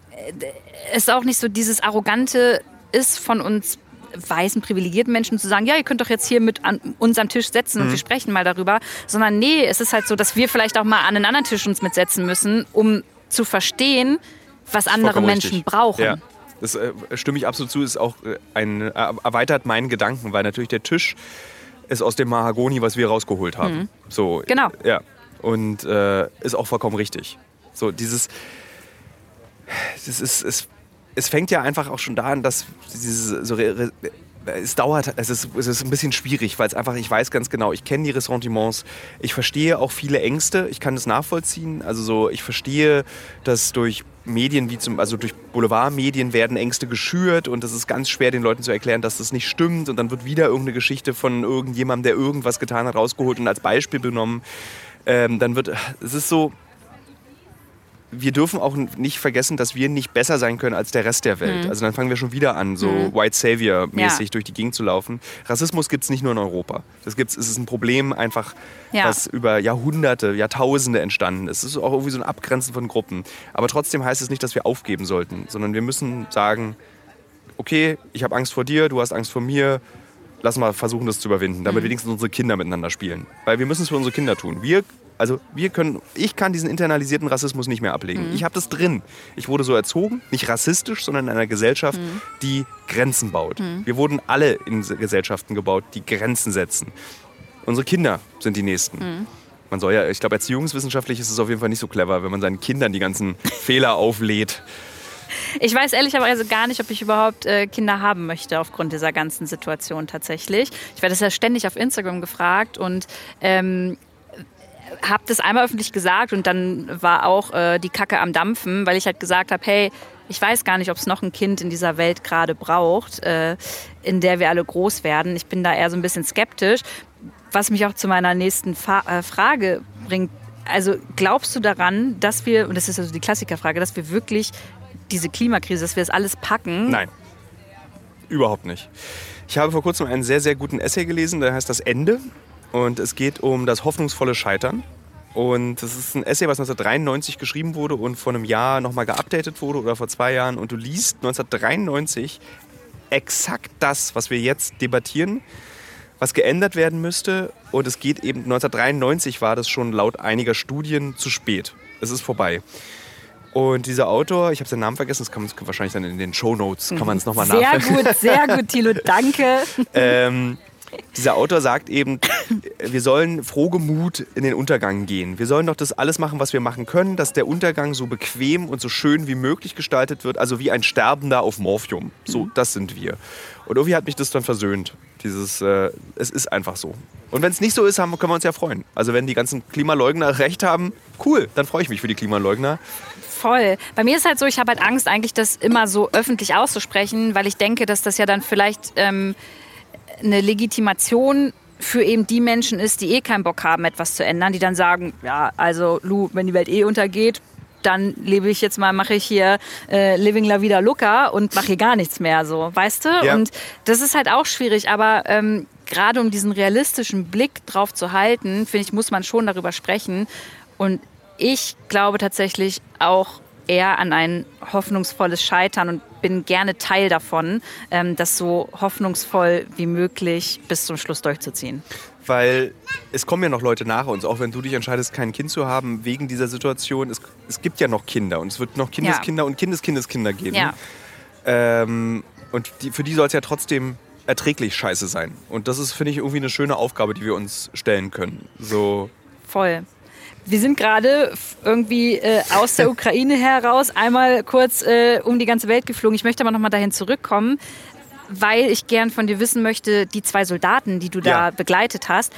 es auch nicht so dieses arrogante ist von uns weißen, privilegierten Menschen zu sagen, ja, ihr könnt doch jetzt hier mit an unserem Tisch setzen mhm. und wir sprechen mal darüber, sondern nee, es ist halt so, dass wir vielleicht auch mal an einen anderen Tisch uns mitsetzen müssen, um zu verstehen, was andere Menschen richtig. brauchen. Ja. Das äh, stimme ich absolut zu, ist auch äh, ein, äh, erweitert meinen Gedanken, weil natürlich der Tisch ist aus dem Mahagoni, was wir rausgeholt haben. Mhm. So, genau. Ja. Und äh, ist auch vollkommen richtig. So, dieses. Das ist, es, es fängt ja einfach auch schon da an, dass diese so es dauert, es ist, es ist ein bisschen schwierig, weil es einfach, ich weiß ganz genau, ich kenne die Ressentiments, ich verstehe auch viele Ängste, ich kann das nachvollziehen. Also so, ich verstehe, dass durch Medien wie zum, also durch Boulevardmedien werden Ängste geschürt und es ist ganz schwer, den Leuten zu erklären, dass das nicht stimmt und dann wird wieder irgendeine Geschichte von irgendjemandem, der irgendwas getan hat, rausgeholt und als Beispiel benommen. Ähm, dann wird, es ist so, wir dürfen auch nicht vergessen, dass wir nicht besser sein können als der Rest der Welt. Mhm. Also dann fangen wir schon wieder an, so mhm. White Savior-mäßig ja. durch die Gegend zu laufen. Rassismus gibt es nicht nur in Europa. Das gibt's, es ist ein Problem einfach, ja. was über Jahrhunderte, Jahrtausende entstanden ist. Es ist auch irgendwie so ein Abgrenzen von Gruppen. Aber trotzdem heißt es nicht, dass wir aufgeben sollten, sondern wir müssen sagen, okay, ich habe Angst vor dir, du hast Angst vor mir, lass mal versuchen, das zu überwinden, damit mhm. wenigstens unsere Kinder miteinander spielen. Weil wir müssen es für unsere Kinder tun. Wir also wir können, ich kann diesen internalisierten Rassismus nicht mehr ablegen. Mhm. Ich habe das drin. Ich wurde so erzogen, nicht rassistisch, sondern in einer Gesellschaft, mhm. die Grenzen baut. Mhm. Wir wurden alle in Gesellschaften gebaut, die Grenzen setzen. Unsere Kinder sind die Nächsten. Mhm. Man soll ja, ich glaube, erziehungswissenschaftlich ist es auf jeden Fall nicht so clever, wenn man seinen Kindern die ganzen [laughs] Fehler auflädt. Ich weiß ehrlicherweise gar nicht, ob ich überhaupt äh, Kinder haben möchte aufgrund dieser ganzen Situation tatsächlich. Ich werde das ja ständig auf Instagram gefragt und ähm, habe das einmal öffentlich gesagt und dann war auch äh, die Kacke am Dampfen, weil ich halt gesagt habe, hey, ich weiß gar nicht, ob es noch ein Kind in dieser Welt gerade braucht, äh, in der wir alle groß werden. Ich bin da eher so ein bisschen skeptisch, was mich auch zu meiner nächsten Fa äh, Frage bringt. Also glaubst du daran, dass wir, und das ist also die Klassikerfrage, dass wir wirklich diese Klimakrise, dass wir das alles packen? Nein, überhaupt nicht. Ich habe vor kurzem einen sehr, sehr guten Essay gelesen, der heißt Das Ende. Und es geht um das hoffnungsvolle Scheitern. Und das ist ein Essay, was 1993 geschrieben wurde und vor einem Jahr nochmal geupdatet wurde oder vor zwei Jahren. Und du liest 1993 exakt das, was wir jetzt debattieren, was geändert werden müsste. Und es geht eben, 1993 war das schon laut einiger Studien zu spät. Es ist vorbei. Und dieser Autor, ich habe seinen Namen vergessen, das kann man wahrscheinlich dann in den Show Notes, kann man es nochmal nachlesen. Sehr gut, sehr gut, Thilo, danke. [laughs] ähm, dieser Autor sagt eben, wir sollen frohgemut in den Untergang gehen. Wir sollen doch das alles machen, was wir machen können, dass der Untergang so bequem und so schön wie möglich gestaltet wird, also wie ein Sterbender auf Morphium. So, mhm. das sind wir. Und irgendwie hat mich das dann versöhnt. Dieses, äh, es ist einfach so. Und wenn es nicht so ist, haben, können wir uns ja freuen. Also wenn die ganzen Klimaleugner recht haben, cool, dann freue ich mich für die Klimaleugner voll. Bei mir ist halt so, ich habe halt Angst, eigentlich das immer so öffentlich auszusprechen, weil ich denke, dass das ja dann vielleicht ähm, eine Legitimation für eben die Menschen ist, die eh keinen Bock haben, etwas zu ändern, die dann sagen, ja, also Lu, wenn die Welt eh untergeht, dann lebe ich jetzt mal, mache ich hier äh, Living La Vida Loca und mache hier gar nichts mehr, so, weißt du? Ja. Und das ist halt auch schwierig, aber ähm, gerade um diesen realistischen Blick drauf zu halten, finde ich, muss man schon darüber sprechen. Und ich glaube tatsächlich auch eher an ein hoffnungsvolles Scheitern und bin gerne Teil davon, ähm, das so hoffnungsvoll wie möglich bis zum Schluss durchzuziehen. Weil es kommen ja noch Leute nach uns, auch wenn du dich entscheidest, kein Kind zu haben wegen dieser Situation. Es, es gibt ja noch Kinder und es wird noch Kindeskinder ja. und Kindeskindeskinder geben. Ja. Ähm, und die, für die soll es ja trotzdem erträglich scheiße sein. Und das ist, finde ich, irgendwie eine schöne Aufgabe, die wir uns stellen können. So. Voll. Wir sind gerade irgendwie äh, aus der [laughs] Ukraine heraus einmal kurz äh, um die ganze Welt geflogen. Ich möchte aber noch mal dahin zurückkommen, weil ich gern von dir wissen möchte, die zwei Soldaten, die du da ja. begleitet hast,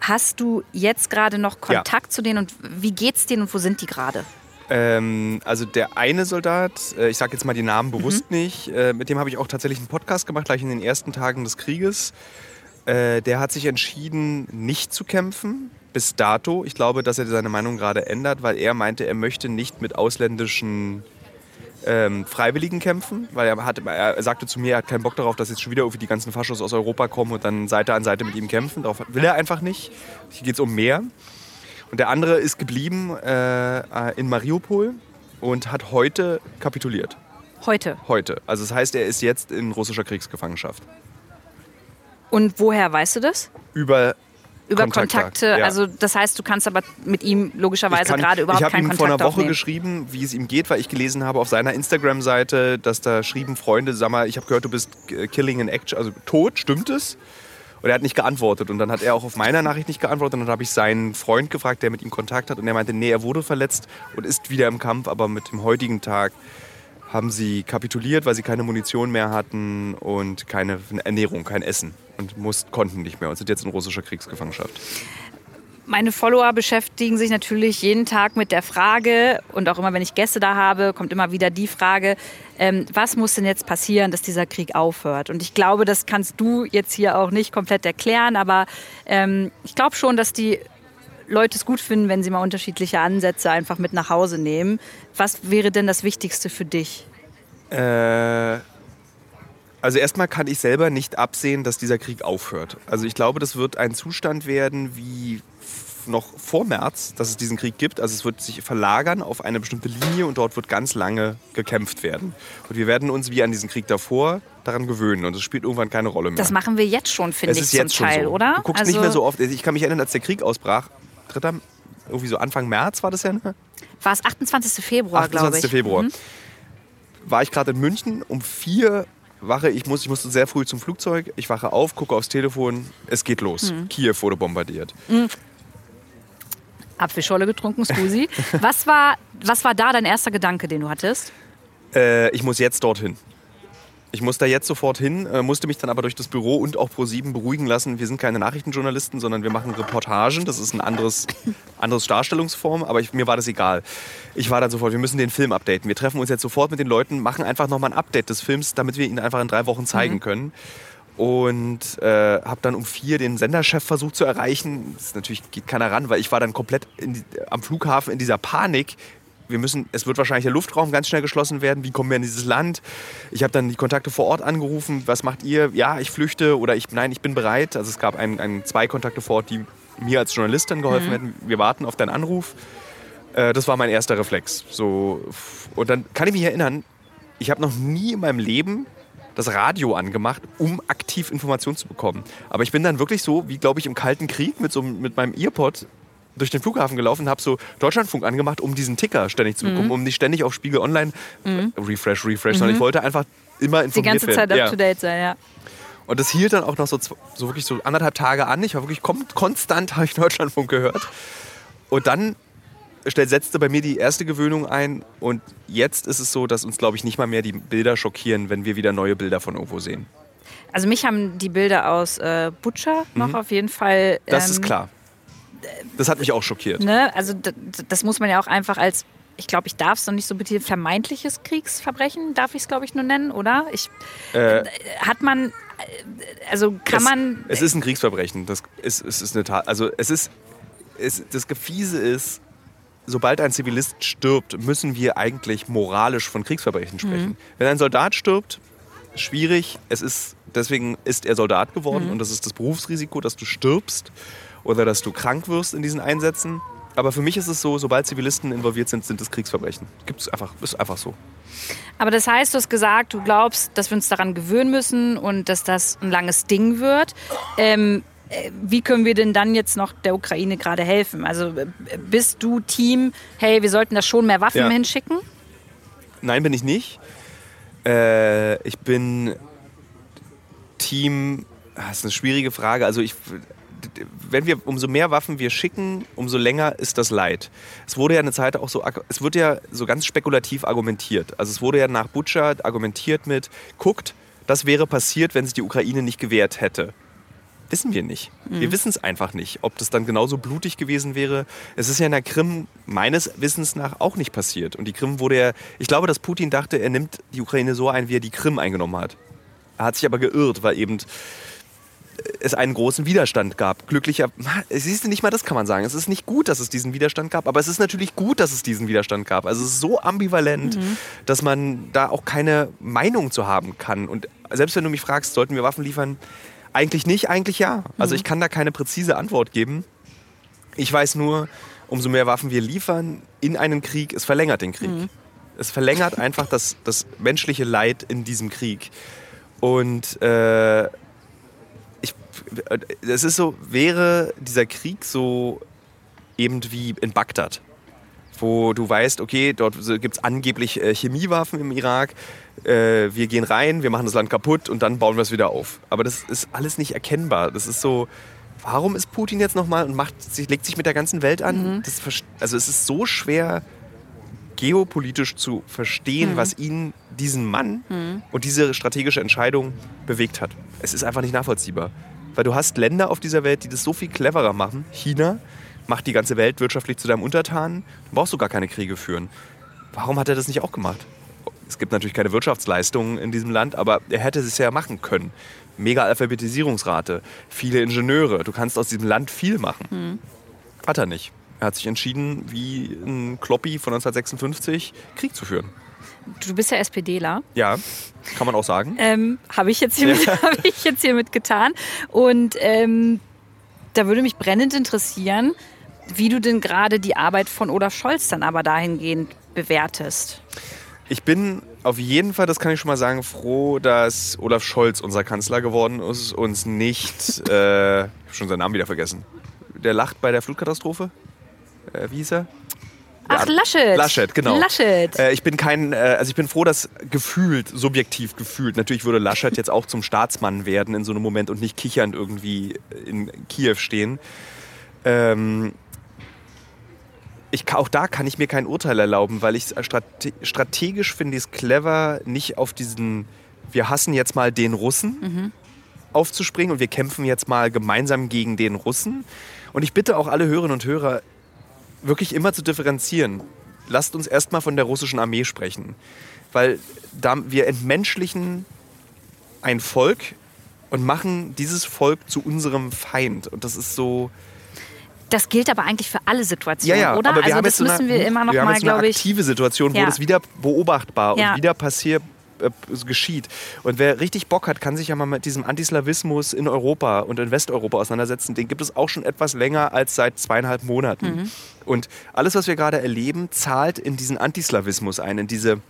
Hast du jetzt gerade noch Kontakt ja. zu denen und wie geht's denen und wo sind die gerade? Ähm, also der eine Soldat, äh, ich sage jetzt mal die Namen bewusst mhm. nicht, äh, mit dem habe ich auch tatsächlich einen Podcast gemacht, gleich in den ersten Tagen des Krieges. Äh, der hat sich entschieden, nicht zu kämpfen bis dato. Ich glaube, dass er seine Meinung gerade ändert, weil er meinte, er möchte nicht mit ausländischen ähm, Freiwilligen kämpfen, weil er, hat, er sagte zu mir, er hat keinen Bock darauf, dass jetzt schon wieder irgendwie die ganzen Faschos aus Europa kommen und dann Seite an Seite mit ihm kämpfen. Darauf will er einfach nicht. Hier geht es um mehr. Und der andere ist geblieben äh, in Mariupol und hat heute kapituliert. Heute? Heute. Also das heißt, er ist jetzt in russischer Kriegsgefangenschaft. Und woher weißt du das? Über über Kontakte, Kontakte ja. also das heißt, du kannst aber mit ihm logischerweise kann, gerade überhaupt keinen Kontakt Ich habe ihm vor einer Woche geschrieben, wie es ihm geht, weil ich gelesen habe auf seiner Instagram-Seite, dass da schrieben Freunde, sag mal, ich habe gehört, du bist Killing in Action, also tot, stimmt es? Und er hat nicht geantwortet. Und dann hat er auch auf meiner Nachricht nicht geantwortet. Und dann habe ich seinen Freund gefragt, der mit ihm Kontakt hat. Und er meinte, nee, er wurde verletzt und ist wieder im Kampf. Aber mit dem heutigen Tag haben sie kapituliert, weil sie keine Munition mehr hatten und keine Ernährung, kein Essen. Und mussten, konnten nicht mehr und sind jetzt in russischer Kriegsgefangenschaft. Meine Follower beschäftigen sich natürlich jeden Tag mit der Frage und auch immer, wenn ich Gäste da habe, kommt immer wieder die Frage, ähm, was muss denn jetzt passieren, dass dieser Krieg aufhört? Und ich glaube, das kannst du jetzt hier auch nicht komplett erklären, aber ähm, ich glaube schon, dass die Leute es gut finden, wenn sie mal unterschiedliche Ansätze einfach mit nach Hause nehmen. Was wäre denn das Wichtigste für dich? Äh, also erstmal kann ich selber nicht absehen, dass dieser Krieg aufhört. Also ich glaube, das wird ein Zustand werden wie noch vor März, dass es diesen Krieg gibt. Also es wird sich verlagern auf eine bestimmte Linie und dort wird ganz lange gekämpft werden. Und wir werden uns wie an diesen Krieg davor daran gewöhnen und es spielt irgendwann keine Rolle mehr. Das machen wir jetzt schon, finde ich, zum Teil, so. oder? Du guckst also nicht mehr so oft. Ich kann mich erinnern, als der Krieg ausbrach, dritter, irgendwie so Anfang März war das ja, ne? War es 28. Februar, glaube ich. 28. Februar. Mhm. War ich gerade in München um vier wache, ich, muss, ich musste sehr früh zum Flugzeug, ich wache auf, gucke aufs Telefon, es geht los. Mhm. Kiew wurde bombardiert. Mhm. Apfelscholle getrunken, Scusi. [laughs] was, war, was war da dein erster Gedanke, den du hattest? Äh, ich muss jetzt dorthin. Ich muss da jetzt sofort hin, äh, musste mich dann aber durch das Büro und auch Pro7 beruhigen lassen. Wir sind keine Nachrichtenjournalisten, sondern wir machen Reportagen. Das ist ein anderes, [laughs] anderes Darstellungsform, aber ich, mir war das egal. Ich war dann sofort, wir müssen den Film updaten. Wir treffen uns jetzt sofort mit den Leuten, machen einfach nochmal ein Update des Films, damit wir ihn einfach in drei Wochen zeigen mhm. können. Und äh, habe dann um vier den Senderchef versucht zu erreichen. Das natürlich geht keiner ran, weil ich war dann komplett die, am Flughafen in dieser Panik wir müssen, es wird wahrscheinlich der Luftraum ganz schnell geschlossen werden. Wie kommen wir in dieses Land? Ich habe dann die Kontakte vor Ort angerufen. Was macht ihr? Ja, ich flüchte oder ich, nein, ich bin bereit. Also es gab ein, ein zwei Kontakte vor Ort, die mir als Journalistin geholfen mhm. hätten. Wir warten auf deinen Anruf. Äh, das war mein erster Reflex. So, und dann kann ich mich erinnern, ich habe noch nie in meinem Leben das Radio angemacht, um aktiv Informationen zu bekommen. Aber ich bin dann wirklich so, wie glaube ich im Kalten Krieg mit, so, mit meinem Earpod durch den Flughafen gelaufen und habe so Deutschlandfunk angemacht, um diesen Ticker ständig zu bekommen, mhm. um nicht ständig auf Spiegel Online mhm. Refresh, Refresh, mhm. sondern ich wollte einfach immer informiert werden. Die ganze Zeit up to date sein, ja. Und das hielt dann auch noch so, so wirklich so anderthalb Tage an. Ich war wirklich konstant, [laughs] habe ich Deutschlandfunk gehört. Und dann setzte bei mir die erste Gewöhnung ein. Und jetzt ist es so, dass uns, glaube ich, nicht mal mehr die Bilder schockieren, wenn wir wieder neue Bilder von irgendwo sehen. Also mich haben die Bilder aus äh, Butcher noch mhm. auf jeden Fall. Ähm, das ist ähm, klar. Das hat mich auch schockiert. Ne? Also das muss man ja auch einfach als, ich glaube, ich darf es noch nicht so betiteln, vermeintliches Kriegsverbrechen, darf ich es, glaube ich, nur nennen, oder? Ich, äh, hat man, also kann es, man... Es ist ein Kriegsverbrechen, das ist, es ist eine Tat. Also es ist, es, das Gefiese ist, sobald ein Zivilist stirbt, müssen wir eigentlich moralisch von Kriegsverbrechen sprechen. Mhm. Wenn ein Soldat stirbt, schwierig. Es ist, deswegen ist er Soldat geworden mhm. und das ist das Berufsrisiko, dass du stirbst oder dass du krank wirst in diesen Einsätzen. Aber für mich ist es so, sobald Zivilisten involviert sind, sind es Kriegsverbrechen. Gibt es einfach, ist einfach so. Aber das heißt, du hast gesagt, du glaubst, dass wir uns daran gewöhnen müssen und dass das ein langes Ding wird. Ähm, äh, wie können wir denn dann jetzt noch der Ukraine gerade helfen? Also äh, bist du Team, hey, wir sollten da schon mehr Waffen ja. hinschicken? Nein, bin ich nicht. Äh, ich bin Team, ah, das ist eine schwierige Frage. Also ich, wenn wir umso mehr Waffen wir schicken, umso länger ist das Leid. Es wurde ja eine Zeit auch so, es wird ja so ganz spekulativ argumentiert. Also es wurde ja nach Butcher argumentiert mit, guckt, das wäre passiert, wenn sich die Ukraine nicht gewehrt hätte. Wissen wir nicht. Wir wissen es einfach nicht, ob das dann genauso blutig gewesen wäre. Es ist ja in der Krim meines Wissens nach auch nicht passiert. Und die Krim wurde ja, ich glaube, dass Putin dachte, er nimmt die Ukraine so ein, wie er die Krim eingenommen hat. Er hat sich aber geirrt, weil eben es einen großen Widerstand gab. Glücklicher, siehst du, nicht mal das kann man sagen. Es ist nicht gut, dass es diesen Widerstand gab, aber es ist natürlich gut, dass es diesen Widerstand gab. Also es ist so ambivalent, dass man da auch keine Meinung zu haben kann. Und selbst wenn du mich fragst, sollten wir Waffen liefern, eigentlich nicht, eigentlich ja. Also ich kann da keine präzise Antwort geben. Ich weiß nur, umso mehr Waffen wir liefern in einen Krieg, es verlängert den Krieg. Es verlängert einfach das, das menschliche Leid in diesem Krieg. Und äh, ich, es ist so, wäre dieser Krieg so eben wie in Bagdad, wo du weißt, okay, dort gibt es angeblich äh, Chemiewaffen im Irak, äh, wir gehen rein, wir machen das Land kaputt und dann bauen wir es wieder auf. Aber das ist alles nicht erkennbar. Das ist so, warum ist Putin jetzt nochmal und macht sich, legt sich mit der ganzen Welt an? Das, ver- also es ist so schwer geopolitisch zu verstehen, was ihn, diesen Mann und diese strategische Entscheidung bewegt hat. Es ist einfach nicht nachvollziehbar. Weil du hast Länder auf dieser Welt, die das so viel cleverer machen. China macht die ganze Welt wirtschaftlich zu deinem Untertan. Du brauchst sogar keine Kriege führen. Warum hat er das nicht auch gemacht? Es gibt natürlich keine Wirtschaftsleistungen in diesem Land, aber er hätte es ja machen können. Mega Alphabetisierungsrate, viele Ingenieure. Du kannst aus diesem Land viel machen. Hat er nicht. Er hat sich entschieden, wie ein Kloppi von 1956 Krieg zu führen. Du bist ja SPDler. Ja, kann man auch sagen. Ähm, Habe ich, jetzt hier mit- [laughs] hab ich jetzt hiermit getan. Und ähm, da würde mich brennend interessieren, wie du denn gerade die Arbeit von Olaf Scholz dann aber dahingehend bewertest. Ich bin auf jeden Fall, das kann ich schon mal sagen, froh, dass Olaf Scholz unser Kanzler geworden ist und nicht, [laughs] äh, ich hab schon seinen Namen wieder vergessen. Der lacht bei der Flutkatastrophe. Äh, wie hieß er? Ach, Laschet. Laschet, genau. Laschet. Äh, ich bin kein, äh, also ich bin froh, dass gefühlt, subjektiv gefühlt, natürlich würde Laschet jetzt auch zum Staatsmann werden in so einem Moment und nicht kichernd irgendwie in Kiew stehen. Ähm, ich, auch da kann ich mir kein Urteil erlauben, weil ich strate strategisch finde ich es clever, nicht auf diesen, wir hassen jetzt mal den Russen aufzuspringen und wir kämpfen jetzt mal gemeinsam gegen den Russen. Und ich bitte auch alle Hörerinnen und Hörer, wirklich immer zu differenzieren. Lasst uns erstmal von der russischen Armee sprechen. Weil da wir entmenschlichen ein Volk und machen dieses Volk zu unserem Feind. Und das ist so. Das gilt aber eigentlich für alle Ja, Situationen, ja, oder? aber wir also haben das jetzt müssen eine, wir immer noch wir haben mal, glaube ich. aktive Situation, wo Ja. das wieder beobachtbar Ja. und wieder passiert äh, geschieht. Und wer richtig Bock hat, kann sich ja mal mit diesem Antislawismus in Europa und in Westeuropa auseinandersetzen. Den gibt es auch schon etwas länger als seit zweieinhalb Monaten. Mhm. Und alles, was wir gerade erleben, zahlt in diesen Antislawismus ein, in diese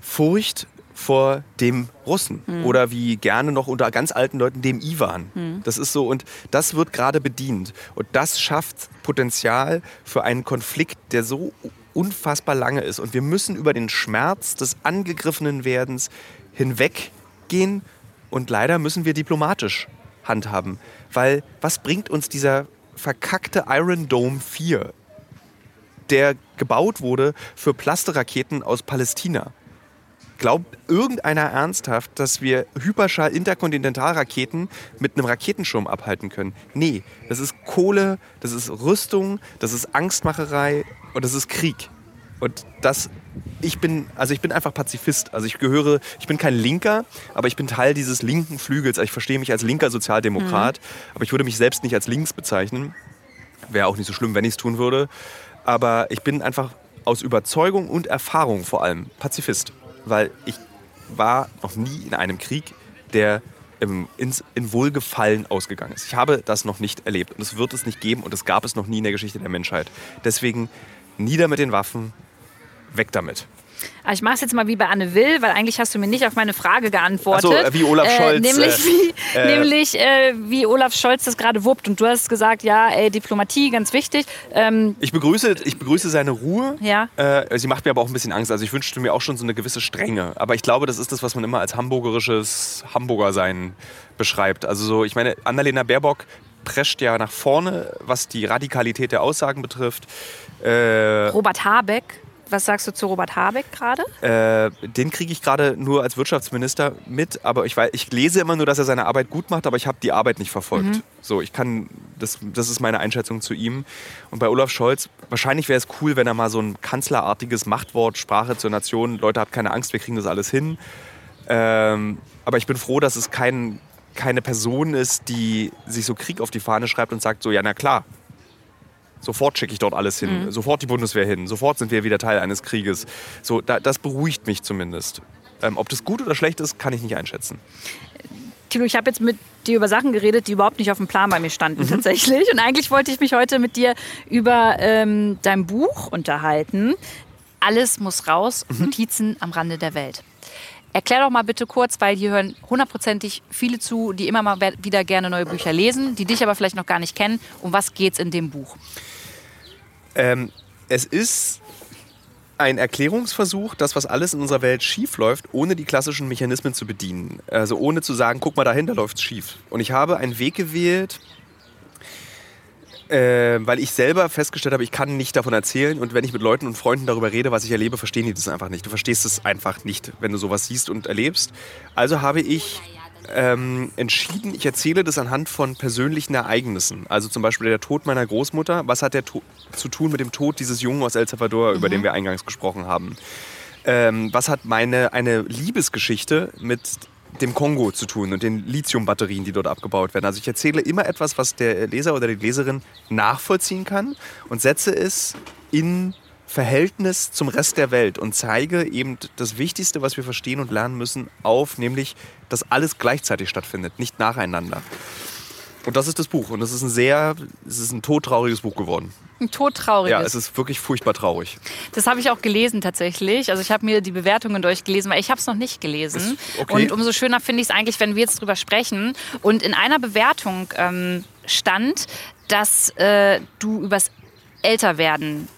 Furcht vor dem Russen. Oder wie gerne noch unter ganz alten Leuten dem Iwan. Das ist so und das wird gerade bedient. Und das schafft Potenzial für einen Konflikt, der so unfassbar lange ist. Und wir müssen über den Schmerz des angegriffenen Werdens hinweggehen. Und leider müssen wir diplomatisch handhaben, weil was bringt uns dieser verkackte Iron Dome 4, der gebaut wurde für Plasteraketen aus Palästina? Glaubt irgendeiner ernsthaft, dass wir Hyperschall-Interkontinentalraketen mit einem Raketenschirm abhalten können? Nee, das ist Kohle, das ist Rüstung, das ist Angstmacherei und das ist Krieg. Und das, ich bin, also ich bin einfach Pazifist. Also ich gehöre, ich bin kein Linker, aber ich bin Teil dieses linken Flügels. Also ich verstehe mich als linker Sozialdemokrat, aber ich würde mich selbst nicht als links bezeichnen. Wäre auch nicht so schlimm, wenn ich es tun würde. Aber ich bin einfach aus Überzeugung und Erfahrung vor allem Pazifist. Weil ich war noch nie in einem Krieg, der im, ins, in Wohlgefallen ausgegangen ist. Ich habe das noch nicht erlebt und es wird es nicht geben und es gab es noch nie in der Geschichte der Menschheit. Deswegen nieder mit den Waffen, weg damit. Aber ich mache es jetzt mal wie bei Anne Will, weil eigentlich hast du mir nicht auf meine Frage geantwortet. Ach so, äh, wie Olaf Scholz, nämlich äh, wie, äh, nämlich äh, wie Olaf Scholz das gerade wuppt. Und du hast gesagt, ja, ey, Diplomatie, ganz wichtig. Ähm, Ich begrüße, ich begrüße seine Ruhe. Ja. Äh, sie macht mir aber auch ein bisschen Angst. Also ich wünschte mir auch schon so eine gewisse Strenge. Aber ich glaube, das ist das, was man immer als hamburgerisches Hamburger-Sein beschreibt. Also so, ich meine, Annalena Baerbock prescht ja nach vorne, was die Radikalität der Aussagen betrifft. Äh, Robert Habeck was sagst du zu Robert Habeck gerade? Äh, den kriege ich gerade nur als Wirtschaftsminister mit, aber ich, weiß, ich lese immer nur, dass er seine Arbeit gut macht, aber ich habe die Arbeit nicht verfolgt. Mhm. So, ich kann, das, das ist meine Einschätzung zu ihm. Und bei Olaf Scholz, wahrscheinlich wäre es cool, wenn er mal so ein kanzlerartiges Machtwort, Sprache zur Nation, Leute, habt keine Angst, wir kriegen das alles hin. Ähm, aber ich bin froh, dass es kein, keine Person ist, die sich so Krieg auf die Fahne schreibt und sagt so, ja na klar, Sofort schicke ich dort alles hin, mhm. sofort die Bundeswehr hin, sofort sind wir wieder Teil eines Krieges. So, da, das beruhigt mich zumindest. Ähm, ob das gut oder schlecht ist, kann ich nicht einschätzen. Tilo, ich habe jetzt mit dir über Sachen geredet, die überhaupt nicht auf dem Plan bei mir standen mhm. tatsächlich. Und eigentlich wollte ich mich heute mit dir über ähm, dein Buch unterhalten. Alles muss raus, mhm. Notizen am Rande der Welt. Erklär doch mal bitte kurz, weil hier hören hundertprozentig viele zu, die immer mal wieder gerne neue Bücher lesen, die dich aber vielleicht noch gar nicht kennen. Um was geht es in dem Buch? Ähm, es ist ein Erklärungsversuch, das, was alles in unserer Welt schief läuft, ohne die klassischen Mechanismen zu bedienen. Also ohne zu sagen, guck mal dahinter läuft es schief. Und ich habe einen Weg gewählt, äh, weil ich selber festgestellt habe, ich kann nicht davon erzählen. Und wenn ich mit Leuten und Freunden darüber rede, was ich erlebe, verstehen die das einfach nicht. Du verstehst es einfach nicht, wenn du sowas siehst und erlebst. Also habe ich ähm, entschieden, ich erzähle das anhand von persönlichen Ereignissen. Also zum Beispiel der Tod meiner Großmutter. Was hat der to zu tun mit dem Tod dieses Jungen aus El Salvador, mhm. über den wir eingangs gesprochen haben? Ähm, was hat meine eine Liebesgeschichte mit dem Kongo zu tun und den Lithiumbatterien, die dort abgebaut werden. Also ich erzähle immer etwas, was der Leser oder die Leserin nachvollziehen kann und setze es in Verhältnis zum Rest der Welt und zeige eben das Wichtigste, was wir verstehen und lernen müssen, auf, nämlich, dass alles gleichzeitig stattfindet, nicht nacheinander. Und das ist das Buch. Und es ist ein sehr, es ist ein todtrauriges Buch geworden. Ein todtrauriges. Ja, es ist wirklich furchtbar traurig. Das habe ich auch gelesen tatsächlich. Also ich habe mir die Bewertungen durchgelesen, weil ich habe es noch nicht gelesen. Okay. Und umso schöner finde ich es eigentlich, wenn wir jetzt drüber sprechen. Und in einer Bewertung ähm, stand, dass äh, du übers Älterwerden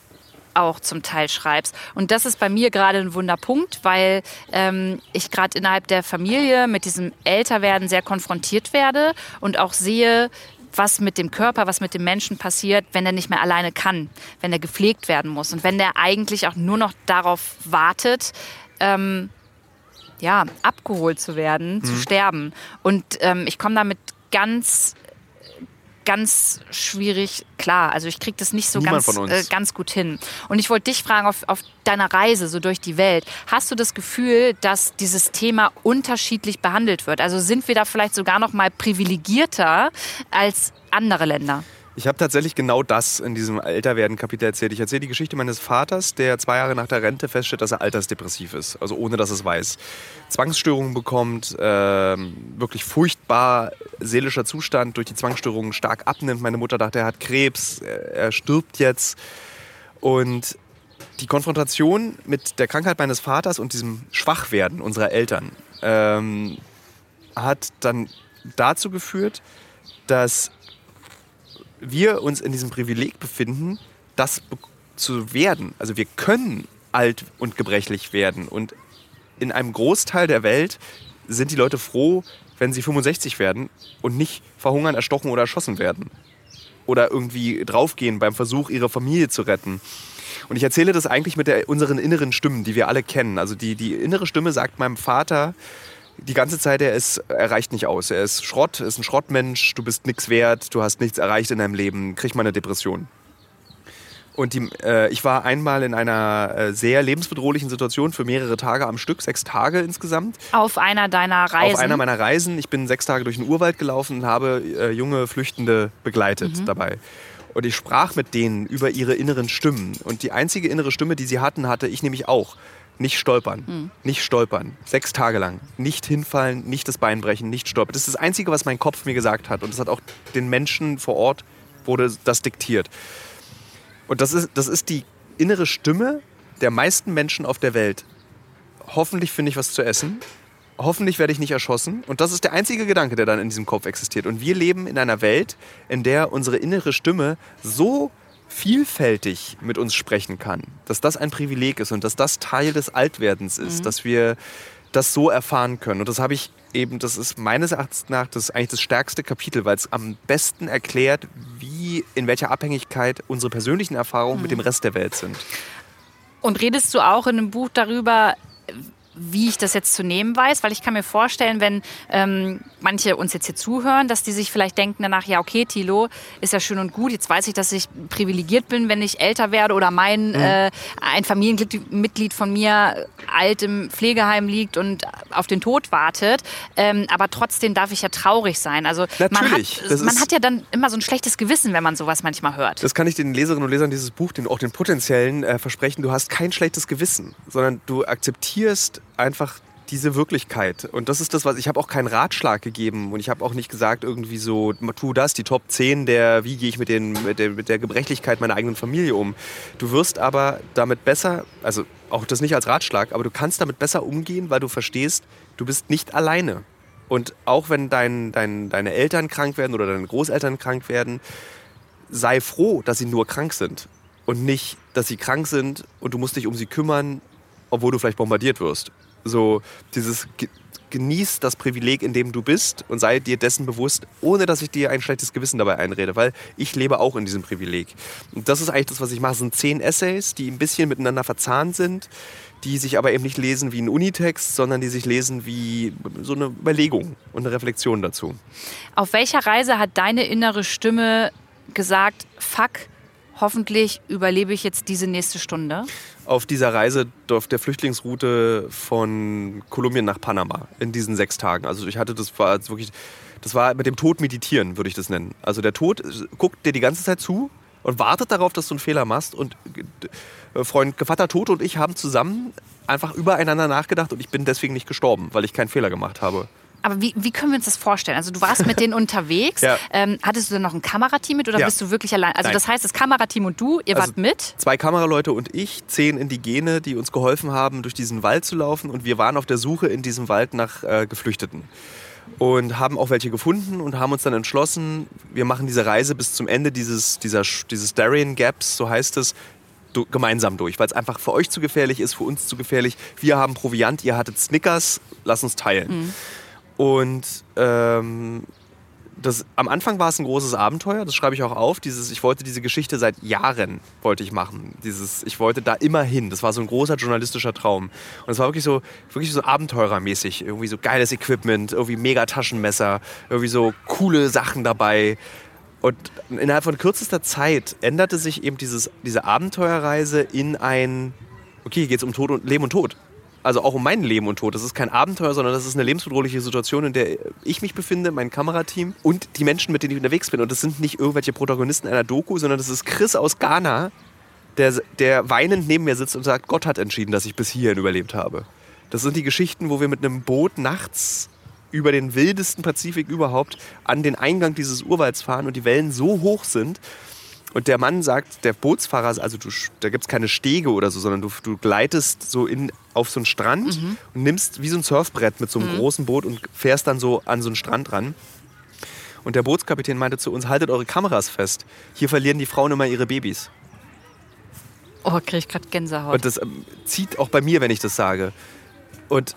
auch zum Teil schreibst. Und das ist bei mir gerade ein Wunderpunkt, weil ähm, ich gerade innerhalb der Familie mit diesem Älterwerden sehr konfrontiert werde und auch sehe, was mit dem Körper, was mit dem Menschen passiert, wenn er nicht mehr alleine kann, wenn er gepflegt werden muss und wenn er eigentlich auch nur noch darauf wartet, ähm, ja, abgeholt zu werden, mhm. zu sterben. Und ähm, ich komme damit ganz ganz schwierig klar. Also ich kriege das nicht so ganz, äh, ganz gut hin. Und ich wollte dich fragen, auf, auf deiner Reise so durch die Welt, hast du das Gefühl, dass dieses Thema unterschiedlich behandelt wird? Also sind wir da vielleicht sogar noch mal privilegierter als andere Länder? Ich habe tatsächlich genau das in diesem Älterwerden-Kapitel erzählt. Ich erzähle die Geschichte meines Vaters, der zwei Jahre nach der Rente feststellt, dass er altersdepressiv ist, also ohne dass es weiß. Zwangsstörungen bekommt, äh, wirklich furchtbar seelischer Zustand durch die Zwangsstörungen stark abnimmt. Meine Mutter dachte, er hat Krebs, er stirbt jetzt. Und die Konfrontation mit der Krankheit meines Vaters und diesem Schwachwerden unserer Eltern ähm, hat dann dazu geführt, dass wir uns in diesem Privileg befinden, das zu werden. Also wir können alt und gebrechlich werden. Und in einem Großteil der Welt sind die Leute froh, wenn sie 65 werden und nicht verhungern, erstochen oder erschossen werden. Oder irgendwie draufgehen beim Versuch, ihre Familie zu retten. Und ich erzähle das eigentlich mit der, unseren inneren Stimmen, die wir alle kennen. Also die, die innere Stimme sagt meinem Vater, die ganze Zeit, er, ist, er reicht nicht aus. Er ist Schrott, ist ein Schrottmensch, du bist nichts wert, du hast nichts erreicht in deinem Leben, krieg mal eine Depression. Und die, äh, ich war einmal in einer äh, sehr lebensbedrohlichen Situation für mehrere Tage am Stück, sechs Tage insgesamt. Auf einer deiner Reisen? Auf einer meiner Reisen. Ich bin sechs Tage durch den Urwald gelaufen und habe äh, junge Flüchtende begleitet mhm. dabei. Und ich sprach mit denen über ihre inneren Stimmen. Und die einzige innere Stimme, die sie hatten, hatte ich nämlich auch. Nicht stolpern. Mhm. Nicht stolpern. Sechs Tage lang. Nicht hinfallen, nicht das Bein brechen, nicht stolpern. Das ist das Einzige, was mein Kopf mir gesagt hat. Und das hat auch den Menschen vor Ort, wurde das diktiert. Und das ist, das ist die innere Stimme der meisten Menschen auf der Welt. Hoffentlich finde ich was zu essen. Hoffentlich werde ich nicht erschossen. Und das ist der einzige Gedanke, der dann in diesem Kopf existiert. Und wir leben in einer Welt, in der unsere innere Stimme so vielfältig mit uns sprechen kann, dass das ein Privileg ist und dass das Teil des Altwerdens ist, mhm. dass wir das so erfahren können. Und das habe ich eben, das ist meines Erachtens nach das eigentlich das stärkste Kapitel, weil es am besten erklärt, wie, in welcher Abhängigkeit unsere persönlichen Erfahrungen mhm. mit dem Rest der Welt sind. Und redest du auch in einem Buch darüber, wie ich das jetzt zu nehmen weiß, weil ich kann mir vorstellen, wenn ähm, manche uns jetzt hier zuhören, dass die sich vielleicht denken danach, ja okay, Tilo, ist ja schön und gut, jetzt weiß ich, dass ich privilegiert bin, wenn ich älter werde oder mein mhm. äh, ein Familienmitglied von mir alt im Pflegeheim liegt und auf den Tod wartet, ähm, aber trotzdem darf ich ja traurig sein. Also Natürlich, man, hat, man hat ja dann immer so ein schlechtes Gewissen, wenn man sowas manchmal hört. Das kann ich den Leserinnen und Lesern dieses Buch, den, auch den potenziellen äh, versprechen, du hast kein schlechtes Gewissen, sondern du akzeptierst einfach diese Wirklichkeit. Und das ist das, was ich habe auch keinen Ratschlag gegeben und ich habe auch nicht gesagt, irgendwie so, tu das, die Top 10 der, wie gehe ich mit, den, mit, der, mit der Gebrechlichkeit meiner eigenen Familie um. Du wirst aber damit besser, also auch das nicht als Ratschlag, aber du kannst damit besser umgehen, weil du verstehst, du bist nicht alleine. Und auch wenn dein, dein, deine Eltern krank werden oder deine Großeltern krank werden, sei froh, dass sie nur krank sind. Und nicht, dass sie krank sind und du musst dich um sie kümmern, obwohl du vielleicht bombardiert wirst. So dieses genieß das Privileg, in dem du bist und sei dir dessen bewusst, ohne dass ich dir ein schlechtes Gewissen dabei einrede, weil ich lebe auch in diesem Privileg. Und das ist eigentlich das, was ich mache. Es sind zehn Essays, die ein bisschen miteinander verzahnt sind, die sich aber eben nicht lesen wie ein Unitext, sondern die sich lesen wie so eine Überlegung und eine Reflexion dazu. Auf welcher Reise hat deine innere Stimme gesagt, fuck, hoffentlich überlebe ich jetzt diese nächste Stunde? Auf dieser Reise auf der Flüchtlingsroute von Kolumbien nach Panama in diesen sechs Tagen. Also ich hatte das war wirklich, das war mit dem Tod meditieren, würde ich das nennen. Also der Tod guckt dir die ganze Zeit zu und wartet darauf, dass du einen Fehler machst. Und äh, Freund Gevatter Tod und ich haben zusammen einfach übereinander nachgedacht und ich bin deswegen nicht gestorben, weil ich keinen Fehler gemacht habe. Aber wie, wie können wir uns das vorstellen? Also du warst mit denen [laughs] unterwegs. Ja. Ähm, hattest du dann noch ein Kamerateam mit oder ja. bist du wirklich allein? Also Nein. das heißt, das Kamerateam und du, ihr also wart mit? Zwei Kameraleute und ich, zehn Indigene, die uns geholfen haben, durch diesen Wald zu laufen. Und wir waren auf der Suche in diesem Wald nach äh, Geflüchteten. Und haben auch welche gefunden und haben uns dann entschlossen, wir machen diese Reise bis zum Ende dieses, dieser, dieses Darien Gaps, so heißt es, gemeinsam durch, weil es einfach für euch zu gefährlich ist, für uns zu gefährlich. Wir haben Proviant, ihr hattet Snickers, lass uns teilen. Mhm. Und ähm, das, am Anfang war es ein großes Abenteuer, das schreibe ich auch auf. Dieses, ich wollte diese Geschichte seit Jahren wollte ich machen. Dieses, ich wollte da immer hin. Das war so ein großer journalistischer Traum. Und es war wirklich so, wirklich so abenteurermäßig. Irgendwie so geiles Equipment, irgendwie mega Taschenmesser, irgendwie so coole Sachen dabei. Und innerhalb von kürzester Zeit änderte sich eben dieses, diese Abenteuerreise in ein, okay, hier geht es um Tod und Leben und Tod also auch um mein Leben und Tod. Das ist kein Abenteuer, sondern das ist eine lebensbedrohliche Situation, in der ich mich befinde, mein Kamerateam und die Menschen, mit denen ich unterwegs bin. Und das sind nicht irgendwelche Protagonisten einer Doku, sondern das ist Chris aus Ghana, der, der weinend neben mir sitzt und sagt, Gott hat entschieden, dass ich bis hierhin überlebt habe. Das sind die Geschichten, wo wir mit einem Boot nachts über den wildesten Pazifik überhaupt an den Eingang dieses Urwalds fahren und die Wellen so hoch sind, und der Mann sagt, der Bootsfahrer, also du, da gibt es keine Stege oder so, sondern du, du gleitest so in, auf so einen Strand mhm. und nimmst wie so ein Surfbrett mit so einem mhm. großen Boot und fährst dann so an so einen Strand ran. Und der Bootskapitän meinte zu uns, haltet eure Kameras fest. Hier verlieren die Frauen immer ihre Babys. Oh, krieg ich gerade Gänsehaut. Und das ähm, zieht auch bei mir, wenn ich das sage. Und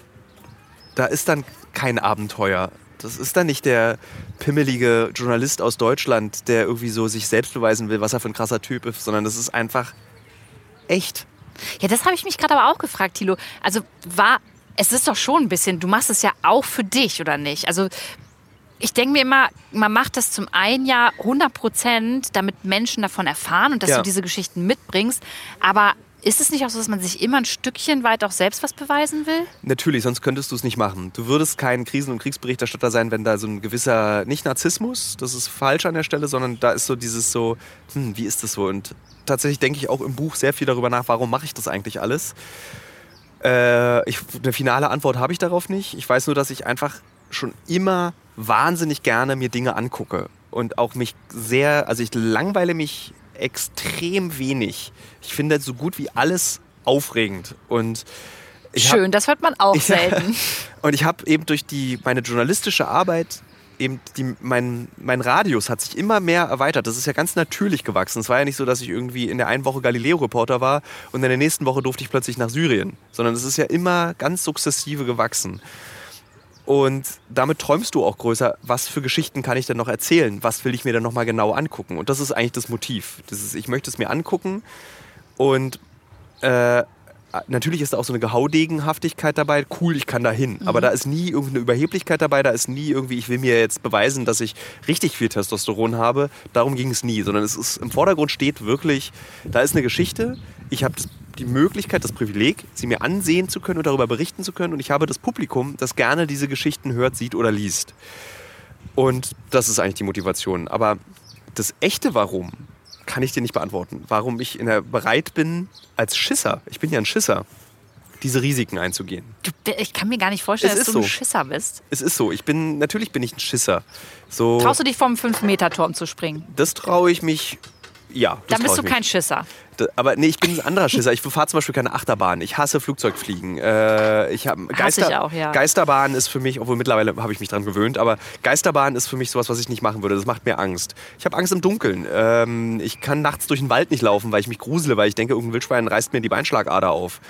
da ist dann kein Abenteuer, das ist dann nicht der pimmelige Journalist aus Deutschland, der irgendwie so sich selbst beweisen will, was er für ein krasser Typ ist, sondern das ist einfach echt. Ja, das habe ich mich gerade aber auch gefragt, Thilo. Also war, es ist doch schon ein bisschen, du machst es ja auch für dich, oder nicht? Also ich denke mir immer, man macht das zum einen ja 100 Prozent, damit Menschen davon erfahren und dass ja. du diese Geschichten mitbringst. Aber ist es nicht auch so, dass man sich immer ein Stückchen weit auch selbst was beweisen will? Natürlich, sonst könntest du es nicht machen. Du würdest kein Krisen- und Kriegsberichterstatter sein, wenn da so ein gewisser, nicht Narzissmus, das ist falsch an der Stelle, sondern da ist so dieses so, hm, wie ist das so? Und tatsächlich denke ich auch im Buch sehr viel darüber nach, warum mache ich das eigentlich alles? Äh, ich, eine finale Antwort habe ich darauf nicht. Ich weiß nur, dass ich einfach schon immer wahnsinnig gerne mir Dinge angucke und auch mich sehr, also ich langweile mich extrem wenig. Ich finde so gut wie alles aufregend und Schön, hab, das hört man auch [laughs] selten. und ich habe eben durch die, meine journalistische Arbeit eben die, mein, mein Radius hat sich immer mehr erweitert. Das ist ja ganz natürlich gewachsen. Es war ja nicht so, dass ich irgendwie in der einen Woche Galileo-Reporter war und in der nächsten Woche durfte ich plötzlich nach Syrien, sondern es ist ja immer ganz sukzessive gewachsen. Und damit träumst du auch größer, was für Geschichten kann ich denn noch erzählen? Was will ich mir dann nochmal genau angucken? Und das ist eigentlich das Motiv. Das ist, ich möchte es mir angucken und äh, natürlich ist da auch so eine Gehaudegenhaftigkeit dabei. Cool, ich kann da hin. Mhm. Aber da ist nie irgendeine Überheblichkeit dabei. Da ist nie irgendwie, ich will mir jetzt beweisen, dass ich richtig viel Testosteron habe. Darum ging es nie. Sondern es ist im Vordergrund steht wirklich, da ist eine Geschichte. Ich habe die Möglichkeit, das Privileg, sie mir ansehen zu können und darüber berichten zu können. Und ich habe das Publikum, das gerne diese Geschichten hört, sieht oder liest. Und das ist eigentlich die Motivation. Aber das echte Warum kann ich dir nicht beantworten. Warum ich in der, bereit bin, als Schisser, ich bin ja ein Schisser, diese Risiken einzugehen. Du, ich kann mir gar nicht vorstellen, Es dass ist du ein so. Schisser bist. Es ist so, ich bin, natürlich bin ich ein Schisser. So, Traust du dich vom 5-Meter-Turm zu springen? das traue ich mich, ja. Dann bist du ich mich. kein Schisser. Aber nee, ich bin ein anderer Schisser. Ich fahre zum Beispiel keine Achterbahn. Ich hasse Flugzeugfliegen. Äh, ich hab, Geister, ich auch, ja. Geisterbahn ist für mich, obwohl mittlerweile habe ich mich dran gewöhnt, aber Geisterbahn ist für mich sowas, was ich nicht machen würde. Das macht mir Angst. Ich habe Angst im Dunkeln. Ähm, ich kann nachts durch den Wald nicht laufen, weil ich mich grusele, weil ich denke, irgendein Wildschwein reißt mir die Beinschlagader auf.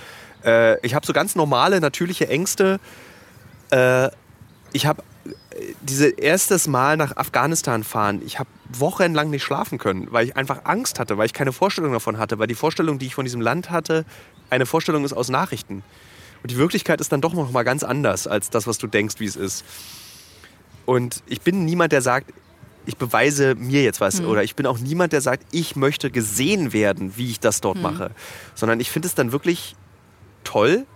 Äh, ich habe so ganz normale, natürliche Ängste. Äh, ich habe diese erstes Mal nach Afghanistan fahren, ich habe wochenlang nicht schlafen können, weil ich einfach Angst hatte, weil ich keine Vorstellung davon hatte, weil die Vorstellung, die ich von diesem Land hatte, eine Vorstellung ist aus Nachrichten. Und die Wirklichkeit ist dann doch noch mal ganz anders als das, was du denkst, wie es ist. Und ich bin niemand, der sagt, ich beweise mir jetzt was. Oder ich bin auch niemand, der sagt, ich möchte gesehen werden, wie ich das dort mache. Sondern ich finde es dann wirklich toll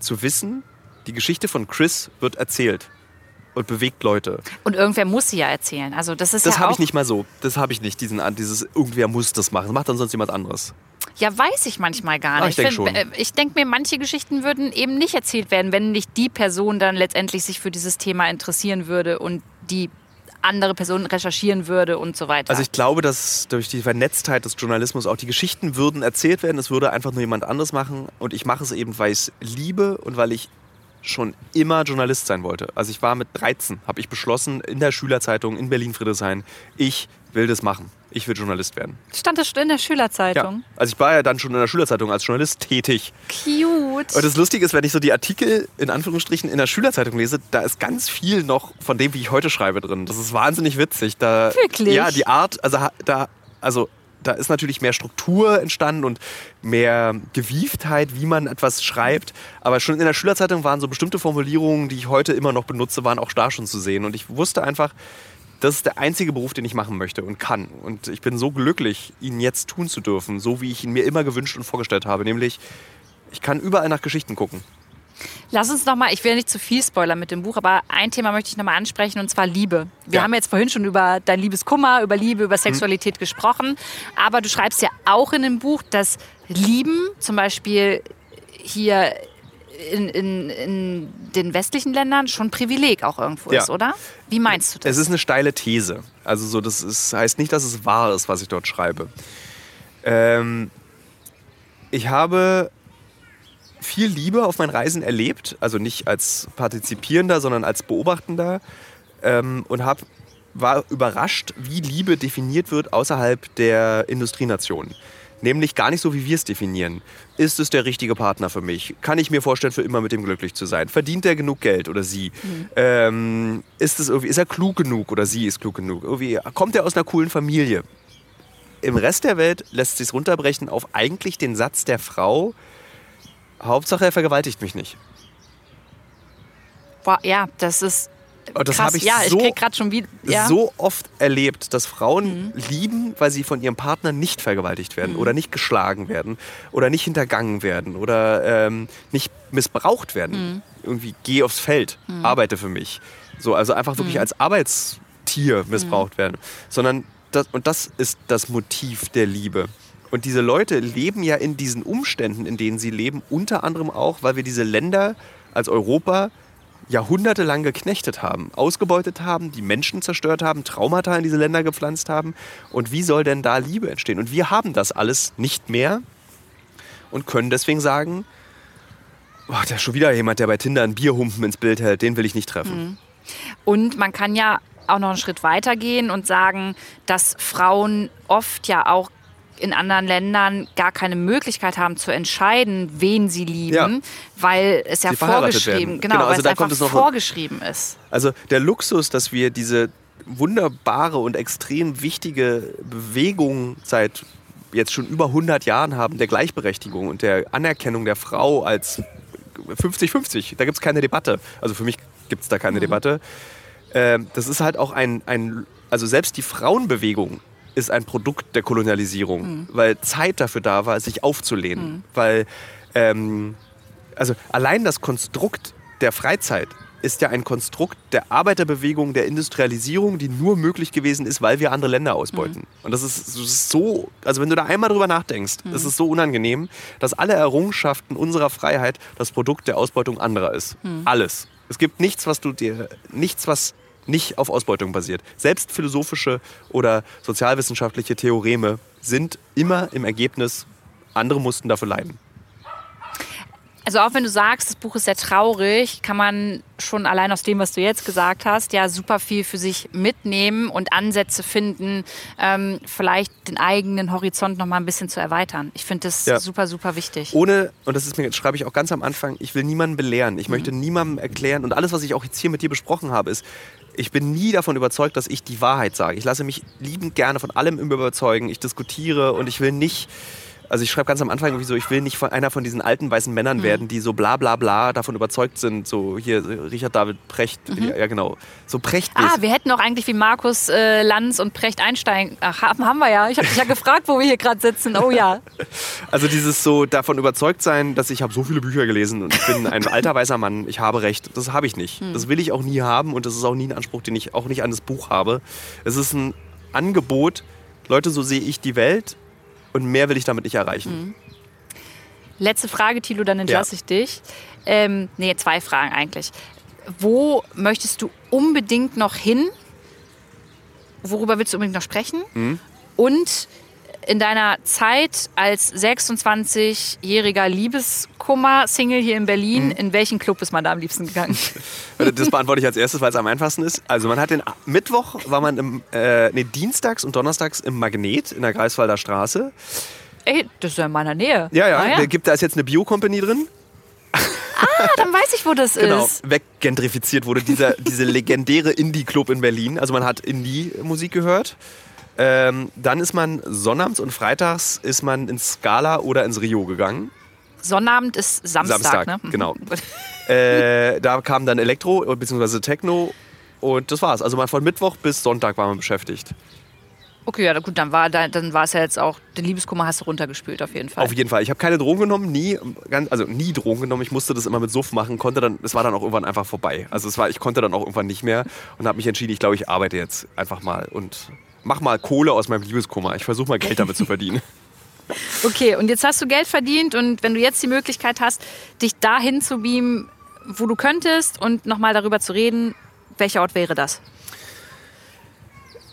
zu wissen, die Geschichte von Chris wird erzählt und bewegt Leute. Und irgendwer muss sie ja erzählen. Also das ist Das ja habe ich nicht mal so. Das habe ich nicht, diesen, dieses irgendwer muss das machen. Das macht dann sonst jemand anderes. Ja, weiß ich manchmal gar Ah, nicht. ich denk find- schon. äh, ich denke mir, manche Geschichten würden eben nicht erzählt werden, wenn nicht die Person dann letztendlich sich für dieses Thema interessieren würde und die andere Person recherchieren würde und so weiter. Also ich glaube, dass durch die Vernetztheit des Journalismus auch die Geschichten würden erzählt werden. Es würde einfach nur jemand anderes machen. Und ich mache es eben, weil ich es liebe und weil ich schon immer Journalist sein wollte. Also ich war mit 13, habe ich beschlossen, in der Schülerzeitung in Berlin-Friedrichshain, ich will das machen. Ich will Journalist werden. Stand das in der Ja. Schülerzeitung? Also ich war ja dann schon in der Schülerzeitung als Journalist tätig. Cute. Und das Lustige ist, wenn ich so die Artikel in Anführungsstrichen in der Schülerzeitung lese, da ist ganz viel noch von dem, wie ich heute schreibe, drin. Das ist wahnsinnig witzig. Da, Wirklich? Ja, die Art, also da, also da ist natürlich mehr Struktur entstanden und mehr Gewieftheit, wie man etwas schreibt. Aber schon in der Schülerzeitung waren so bestimmte Formulierungen, die ich heute immer noch benutze, waren auch da schon zu sehen. Und ich wusste einfach, das ist der einzige Beruf, den ich machen möchte und kann. Und ich bin so glücklich, ihn jetzt tun zu dürfen, so wie ich ihn mir immer gewünscht und vorgestellt habe. Nämlich, ich kann überall nach Geschichten gucken. Lass uns noch mal, ich will nicht zu viel spoilern mit dem Buch, aber ein Thema möchte ich noch mal ansprechen und zwar Liebe. Wir Ja. haben jetzt vorhin schon über dein Liebeskummer, über Liebe, über Sexualität gesprochen, aber du schreibst ja auch in dem Buch, dass Lieben zum Beispiel hier in, in, in den westlichen Ländern schon Privileg auch irgendwo Ja. ist, oder? Wie meinst du das? Es ist eine steile These. Also so, das ist, heißt nicht, dass es wahr ist, was ich dort schreibe. Ähm, ich habe viel Liebe auf meinen Reisen erlebt, also nicht als Partizipierender, sondern als Beobachtender ähm, und hab, war überrascht, wie Liebe definiert wird außerhalb der Industrienationen. Nämlich gar nicht so, wie wir es definieren. Ist es der richtige Partner für mich? Kann ich mir vorstellen, für immer mit dem glücklich zu sein? Verdient er genug Geld oder sie? Ähm, ist, es irgendwie, ist er klug genug oder sie ist klug genug? Irgendwie, kommt er aus einer coolen Familie? Im Rest der Welt lässt sich runterbrechen auf eigentlich den Satz der Frau, Hauptsache er vergewaltigt mich nicht. Boah, ja, das ist Und das krass. habe ich ja, so ich krieg gerade schon wieder. Ja. Mhm. so oft erlebt, dass Frauen lieben, weil sie von ihrem Partner nicht vergewaltigt werden oder nicht geschlagen werden oder nicht hintergangen werden oder ähm, nicht missbraucht werden. Mhm. Irgendwie geh aufs Feld, arbeite für mich. So, also einfach wirklich Mhm. als Arbeitstier missbraucht werden. Sondern das, und das ist das Motiv der Liebe. Und diese Leute leben ja in diesen Umständen, in denen sie leben, unter anderem auch, weil wir diese Länder als Europa jahrhundertelang geknechtet haben, ausgebeutet haben, die Menschen zerstört haben, Traumata in diese Länder gepflanzt haben. Und wie soll denn da Liebe entstehen? Und wir haben das alles nicht mehr und können deswegen sagen, oh, da ist schon wieder jemand, der bei Tinder einen Bierhumpen ins Bild hält, den will ich nicht treffen. Und man kann ja auch noch einen Schritt weiter gehen und sagen, dass Frauen oft ja auch in anderen Ländern gar keine Möglichkeit haben zu entscheiden, wen sie lieben, Ja. weil es ja Sie vorgeschrieben, genau, Genau, weil also es da einfach kommt es noch- vorgeschrieben ist. Also der Luxus, dass wir diese wunderbare und extrem wichtige Bewegung seit jetzt schon über 100 Jahren haben der Gleichberechtigung und der Anerkennung der Frau als 50-50. Da gibt es keine Debatte. Also für mich gibt es da keine mhm. Debatte. Äh, das ist halt auch ein, ein, also selbst die Frauenbewegung ist ein Produkt der Kolonialisierung, mhm. weil Zeit dafür da war, sich aufzulehnen. Mhm. Weil, ähm, also allein das Konstrukt der Freizeit ist ja ein Konstrukt der Arbeiterbewegung, der Industrialisierung, die nur möglich gewesen ist, weil wir andere Länder ausbeuten. Mhm. Und das ist, das ist, so, also wenn du da einmal drüber nachdenkst, mhm. ist es so unangenehm, dass alle Errungenschaften unserer Freiheit das Produkt der Ausbeutung anderer ist. Mhm. Alles. Es gibt nichts, was du dir, nichts, was nicht auf Ausbeutung basiert. Selbst philosophische oder sozialwissenschaftliche Theoreme sind immer im Ergebnis, andere mussten dafür leiden. Also auch wenn du sagst, das Buch ist sehr traurig, kann man schon allein aus dem, was du jetzt gesagt hast, ja super viel für sich mitnehmen und Ansätze finden, ähm, vielleicht den eigenen Horizont noch mal ein bisschen zu erweitern. Ich finde das ja. super, super wichtig. Ohne, und das ist mir, schreibe ich auch ganz am Anfang, ich will niemanden belehren. Ich mhm. möchte niemandem erklären und alles, was ich auch jetzt hier mit dir besprochen habe, ist, ich bin nie davon überzeugt, dass ich die Wahrheit sage. Ich lasse mich liebend gerne von allem überzeugen. Ich diskutiere und ich will nicht also ich schreibe ganz am Anfang irgendwie so, ich will nicht von einer von diesen alten weißen Männern mhm. werden, die so bla bla bla davon überzeugt sind. So hier Richard David Precht, mhm. ja, genau. So Precht. Ah, wir hätten auch eigentlich wie Markus äh, Lanz und Precht Einstein. Ach, haben, haben wir ja. Ich habe dich ja [laughs] gefragt, wo wir hier gerade sitzen. Oh ja. [laughs] Also dieses so davon überzeugt sein, dass ich habe so viele Bücher gelesen und ich bin ein [laughs] alter weißer Mann, ich habe recht. Das habe ich nicht. Mhm. Das will ich auch nie haben und das ist auch nie ein Anspruch, den ich auch nicht an das Buch habe. Es ist ein Angebot, Leute, so sehe ich die Welt und mehr will ich damit nicht erreichen. Mhm. Letzte Frage, Thilo, dann entlasse ja. ich dich. Ähm, nee, zwei Fragen eigentlich. Wo möchtest du unbedingt noch hin? Worüber willst du unbedingt noch sprechen? Mhm. Und in deiner Zeit als 26-jähriger Liebeskummer-Single hier in Berlin, mhm. in welchen Club ist man da am liebsten gegangen? Das beantworte ich als erstes, weil es am einfachsten ist. Also man hat den Mittwoch, war man im, äh, nee, dienstags und donnerstags im Magnet in der Greifswalder Straße. Ey, das ist ja in meiner Nähe. Ja, ja, ah, ja. Gibt, da ist jetzt eine Bio-Company drin. Ah, dann weiß ich, wo das [laughs] genau, ist. Genau, weggentrifiziert wurde dieser, diese legendäre Indie-Club in Berlin. Also man hat Indie-Musik gehört. Ähm, dann ist man sonnabends und freitags ist man ins Scala oder ins Rio gegangen. Sonnabend ist Samstag, Samstag ne? genau. [laughs] äh, da kam dann Elektro bzw. Techno und das war's. Also mal von Mittwoch bis Sonntag war man beschäftigt. Okay, ja gut, dann war, dann war es ja jetzt auch, den Liebeskummer hast du runtergespült auf jeden Fall. Auf jeden Fall. Ich habe keine Drogen genommen, nie, also nie Drogen genommen. Ich musste das immer mit Suff machen, konnte dann, es war dann auch irgendwann einfach vorbei. Also es war, ich konnte dann auch irgendwann nicht mehr und habe mich entschieden, ich glaube, ich arbeite jetzt einfach mal und mach mal Kohle aus meinem Liebeskummer. Ich versuche mal Geld damit zu verdienen. [laughs] Okay, und jetzt hast du Geld verdient und wenn du jetzt die Möglichkeit hast, dich dahin zu beamen, wo du könntest und nochmal darüber zu reden, welcher Ort wäre das?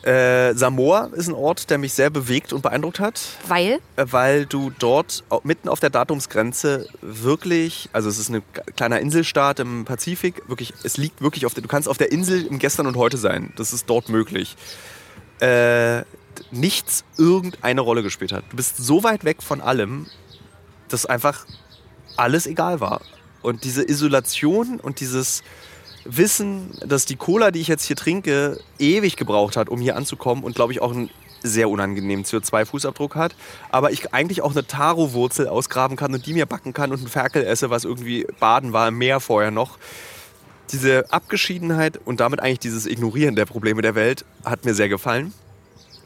Äh, Samoa ist ein Ort, der mich sehr bewegt und beeindruckt hat. Weil? Äh, weil du dort mitten auf der Datumsgrenze wirklich, also es ist ein kleiner Inselstaat im Pazifik, wirklich, es liegt wirklich auf der, du kannst auf der Insel im Gestern und Heute sein. Das ist dort möglich. Äh, nichts irgendeine Rolle gespielt hat. Du bist so weit weg von allem, dass einfach alles egal war. Und diese Isolation und dieses Wissen, dass die Cola, die ich jetzt hier trinke, ewig gebraucht hat, um hier anzukommen und glaube ich auch einen sehr unangenehmen CO2-Fußabdruck hat, aber ich eigentlich auch eine Taro-Wurzel ausgraben kann und die mir backen kann und einen Ferkel esse, was irgendwie baden war im Meer vorher noch. Diese Abgeschiedenheit und damit eigentlich dieses Ignorieren der Probleme der Welt hat mir sehr gefallen.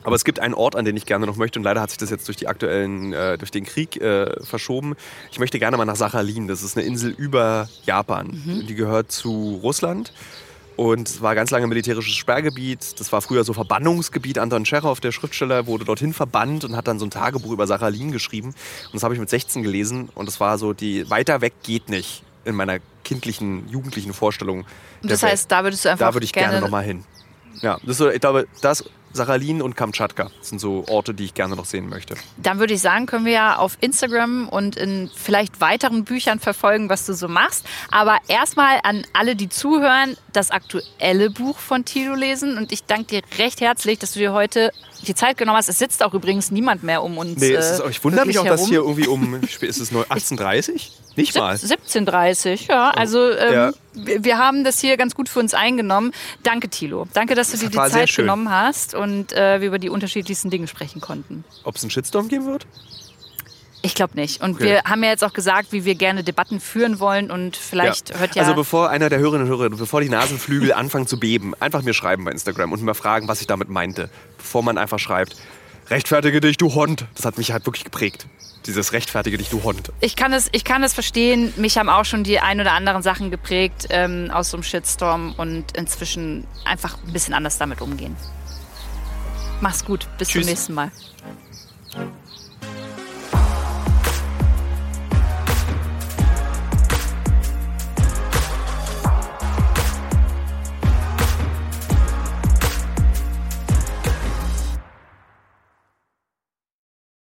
Aber es gibt einen Ort, an den ich gerne noch möchte und leider hat sich das jetzt durch die aktuellen, äh, durch den Krieg äh, verschoben. Ich möchte gerne mal nach Sachalin. Das ist eine Insel über Japan. Mhm. Die gehört zu Russland und es war ganz lange militärisches Sperrgebiet. Das war früher so Verbannungsgebiet. Anton Tschechow, der Schriftsteller, wurde dorthin verbannt und hat dann so ein Tagebuch über Sachalin geschrieben. Und das habe ich mit 16 gelesen und das war so die weiter weg geht nicht in meiner kindlichen, jugendlichen Vorstellung. Das heißt, da würdest du einfach Da würde ich gerne, gerne nochmal hin. Ja, das ist so, ich glaube, das Sachalin und Kamtschatka sind so Orte, die ich gerne noch sehen möchte. Dann würde ich sagen, können wir ja auf Instagram und in vielleicht weiteren Büchern verfolgen, was du so machst. Aber erstmal an alle, die zuhören, das aktuelle Buch von Tilo lesen. Und ich danke dir recht herzlich, dass du dir heute die Zeit genommen hast. Es sitzt auch übrigens niemand mehr um uns. Nee, ist, ich wundere mich auch, herum. dass hier irgendwie um, [laughs] ist es 18.30 Uhr? Nicht mal. 17.30 ja. Also ähm, Ja. Wir, haben das hier ganz gut für uns eingenommen. Danke, Thilo. Danke, dass du dir die Zeit genommen hast und äh, wir über die unterschiedlichsten Dinge sprechen konnten. Ob es einen Shitstorm geben wird? Ich glaube nicht. Und Okay. wir haben ja jetzt auch gesagt, wie wir gerne Debatten führen wollen und vielleicht hört ja... Also bevor einer der Hörerinnen und Hörer, bevor die Nasenflügel [laughs] anfangen zu beben, einfach mir schreiben bei Instagram und mir fragen, was ich damit meinte. Bevor man einfach schreibt, rechtfertige dich, du Hund. Das hat mich halt wirklich geprägt. Dieses rechtfertige dich, du Hund. Ich kann es, ich kann es verstehen. Mich haben auch schon die ein oder anderen Sachen geprägt ähm, aus so einem Shitstorm und inzwischen einfach ein bisschen anders damit umgehen. Mach's gut. Bis Tschüss. zum nächsten Mal.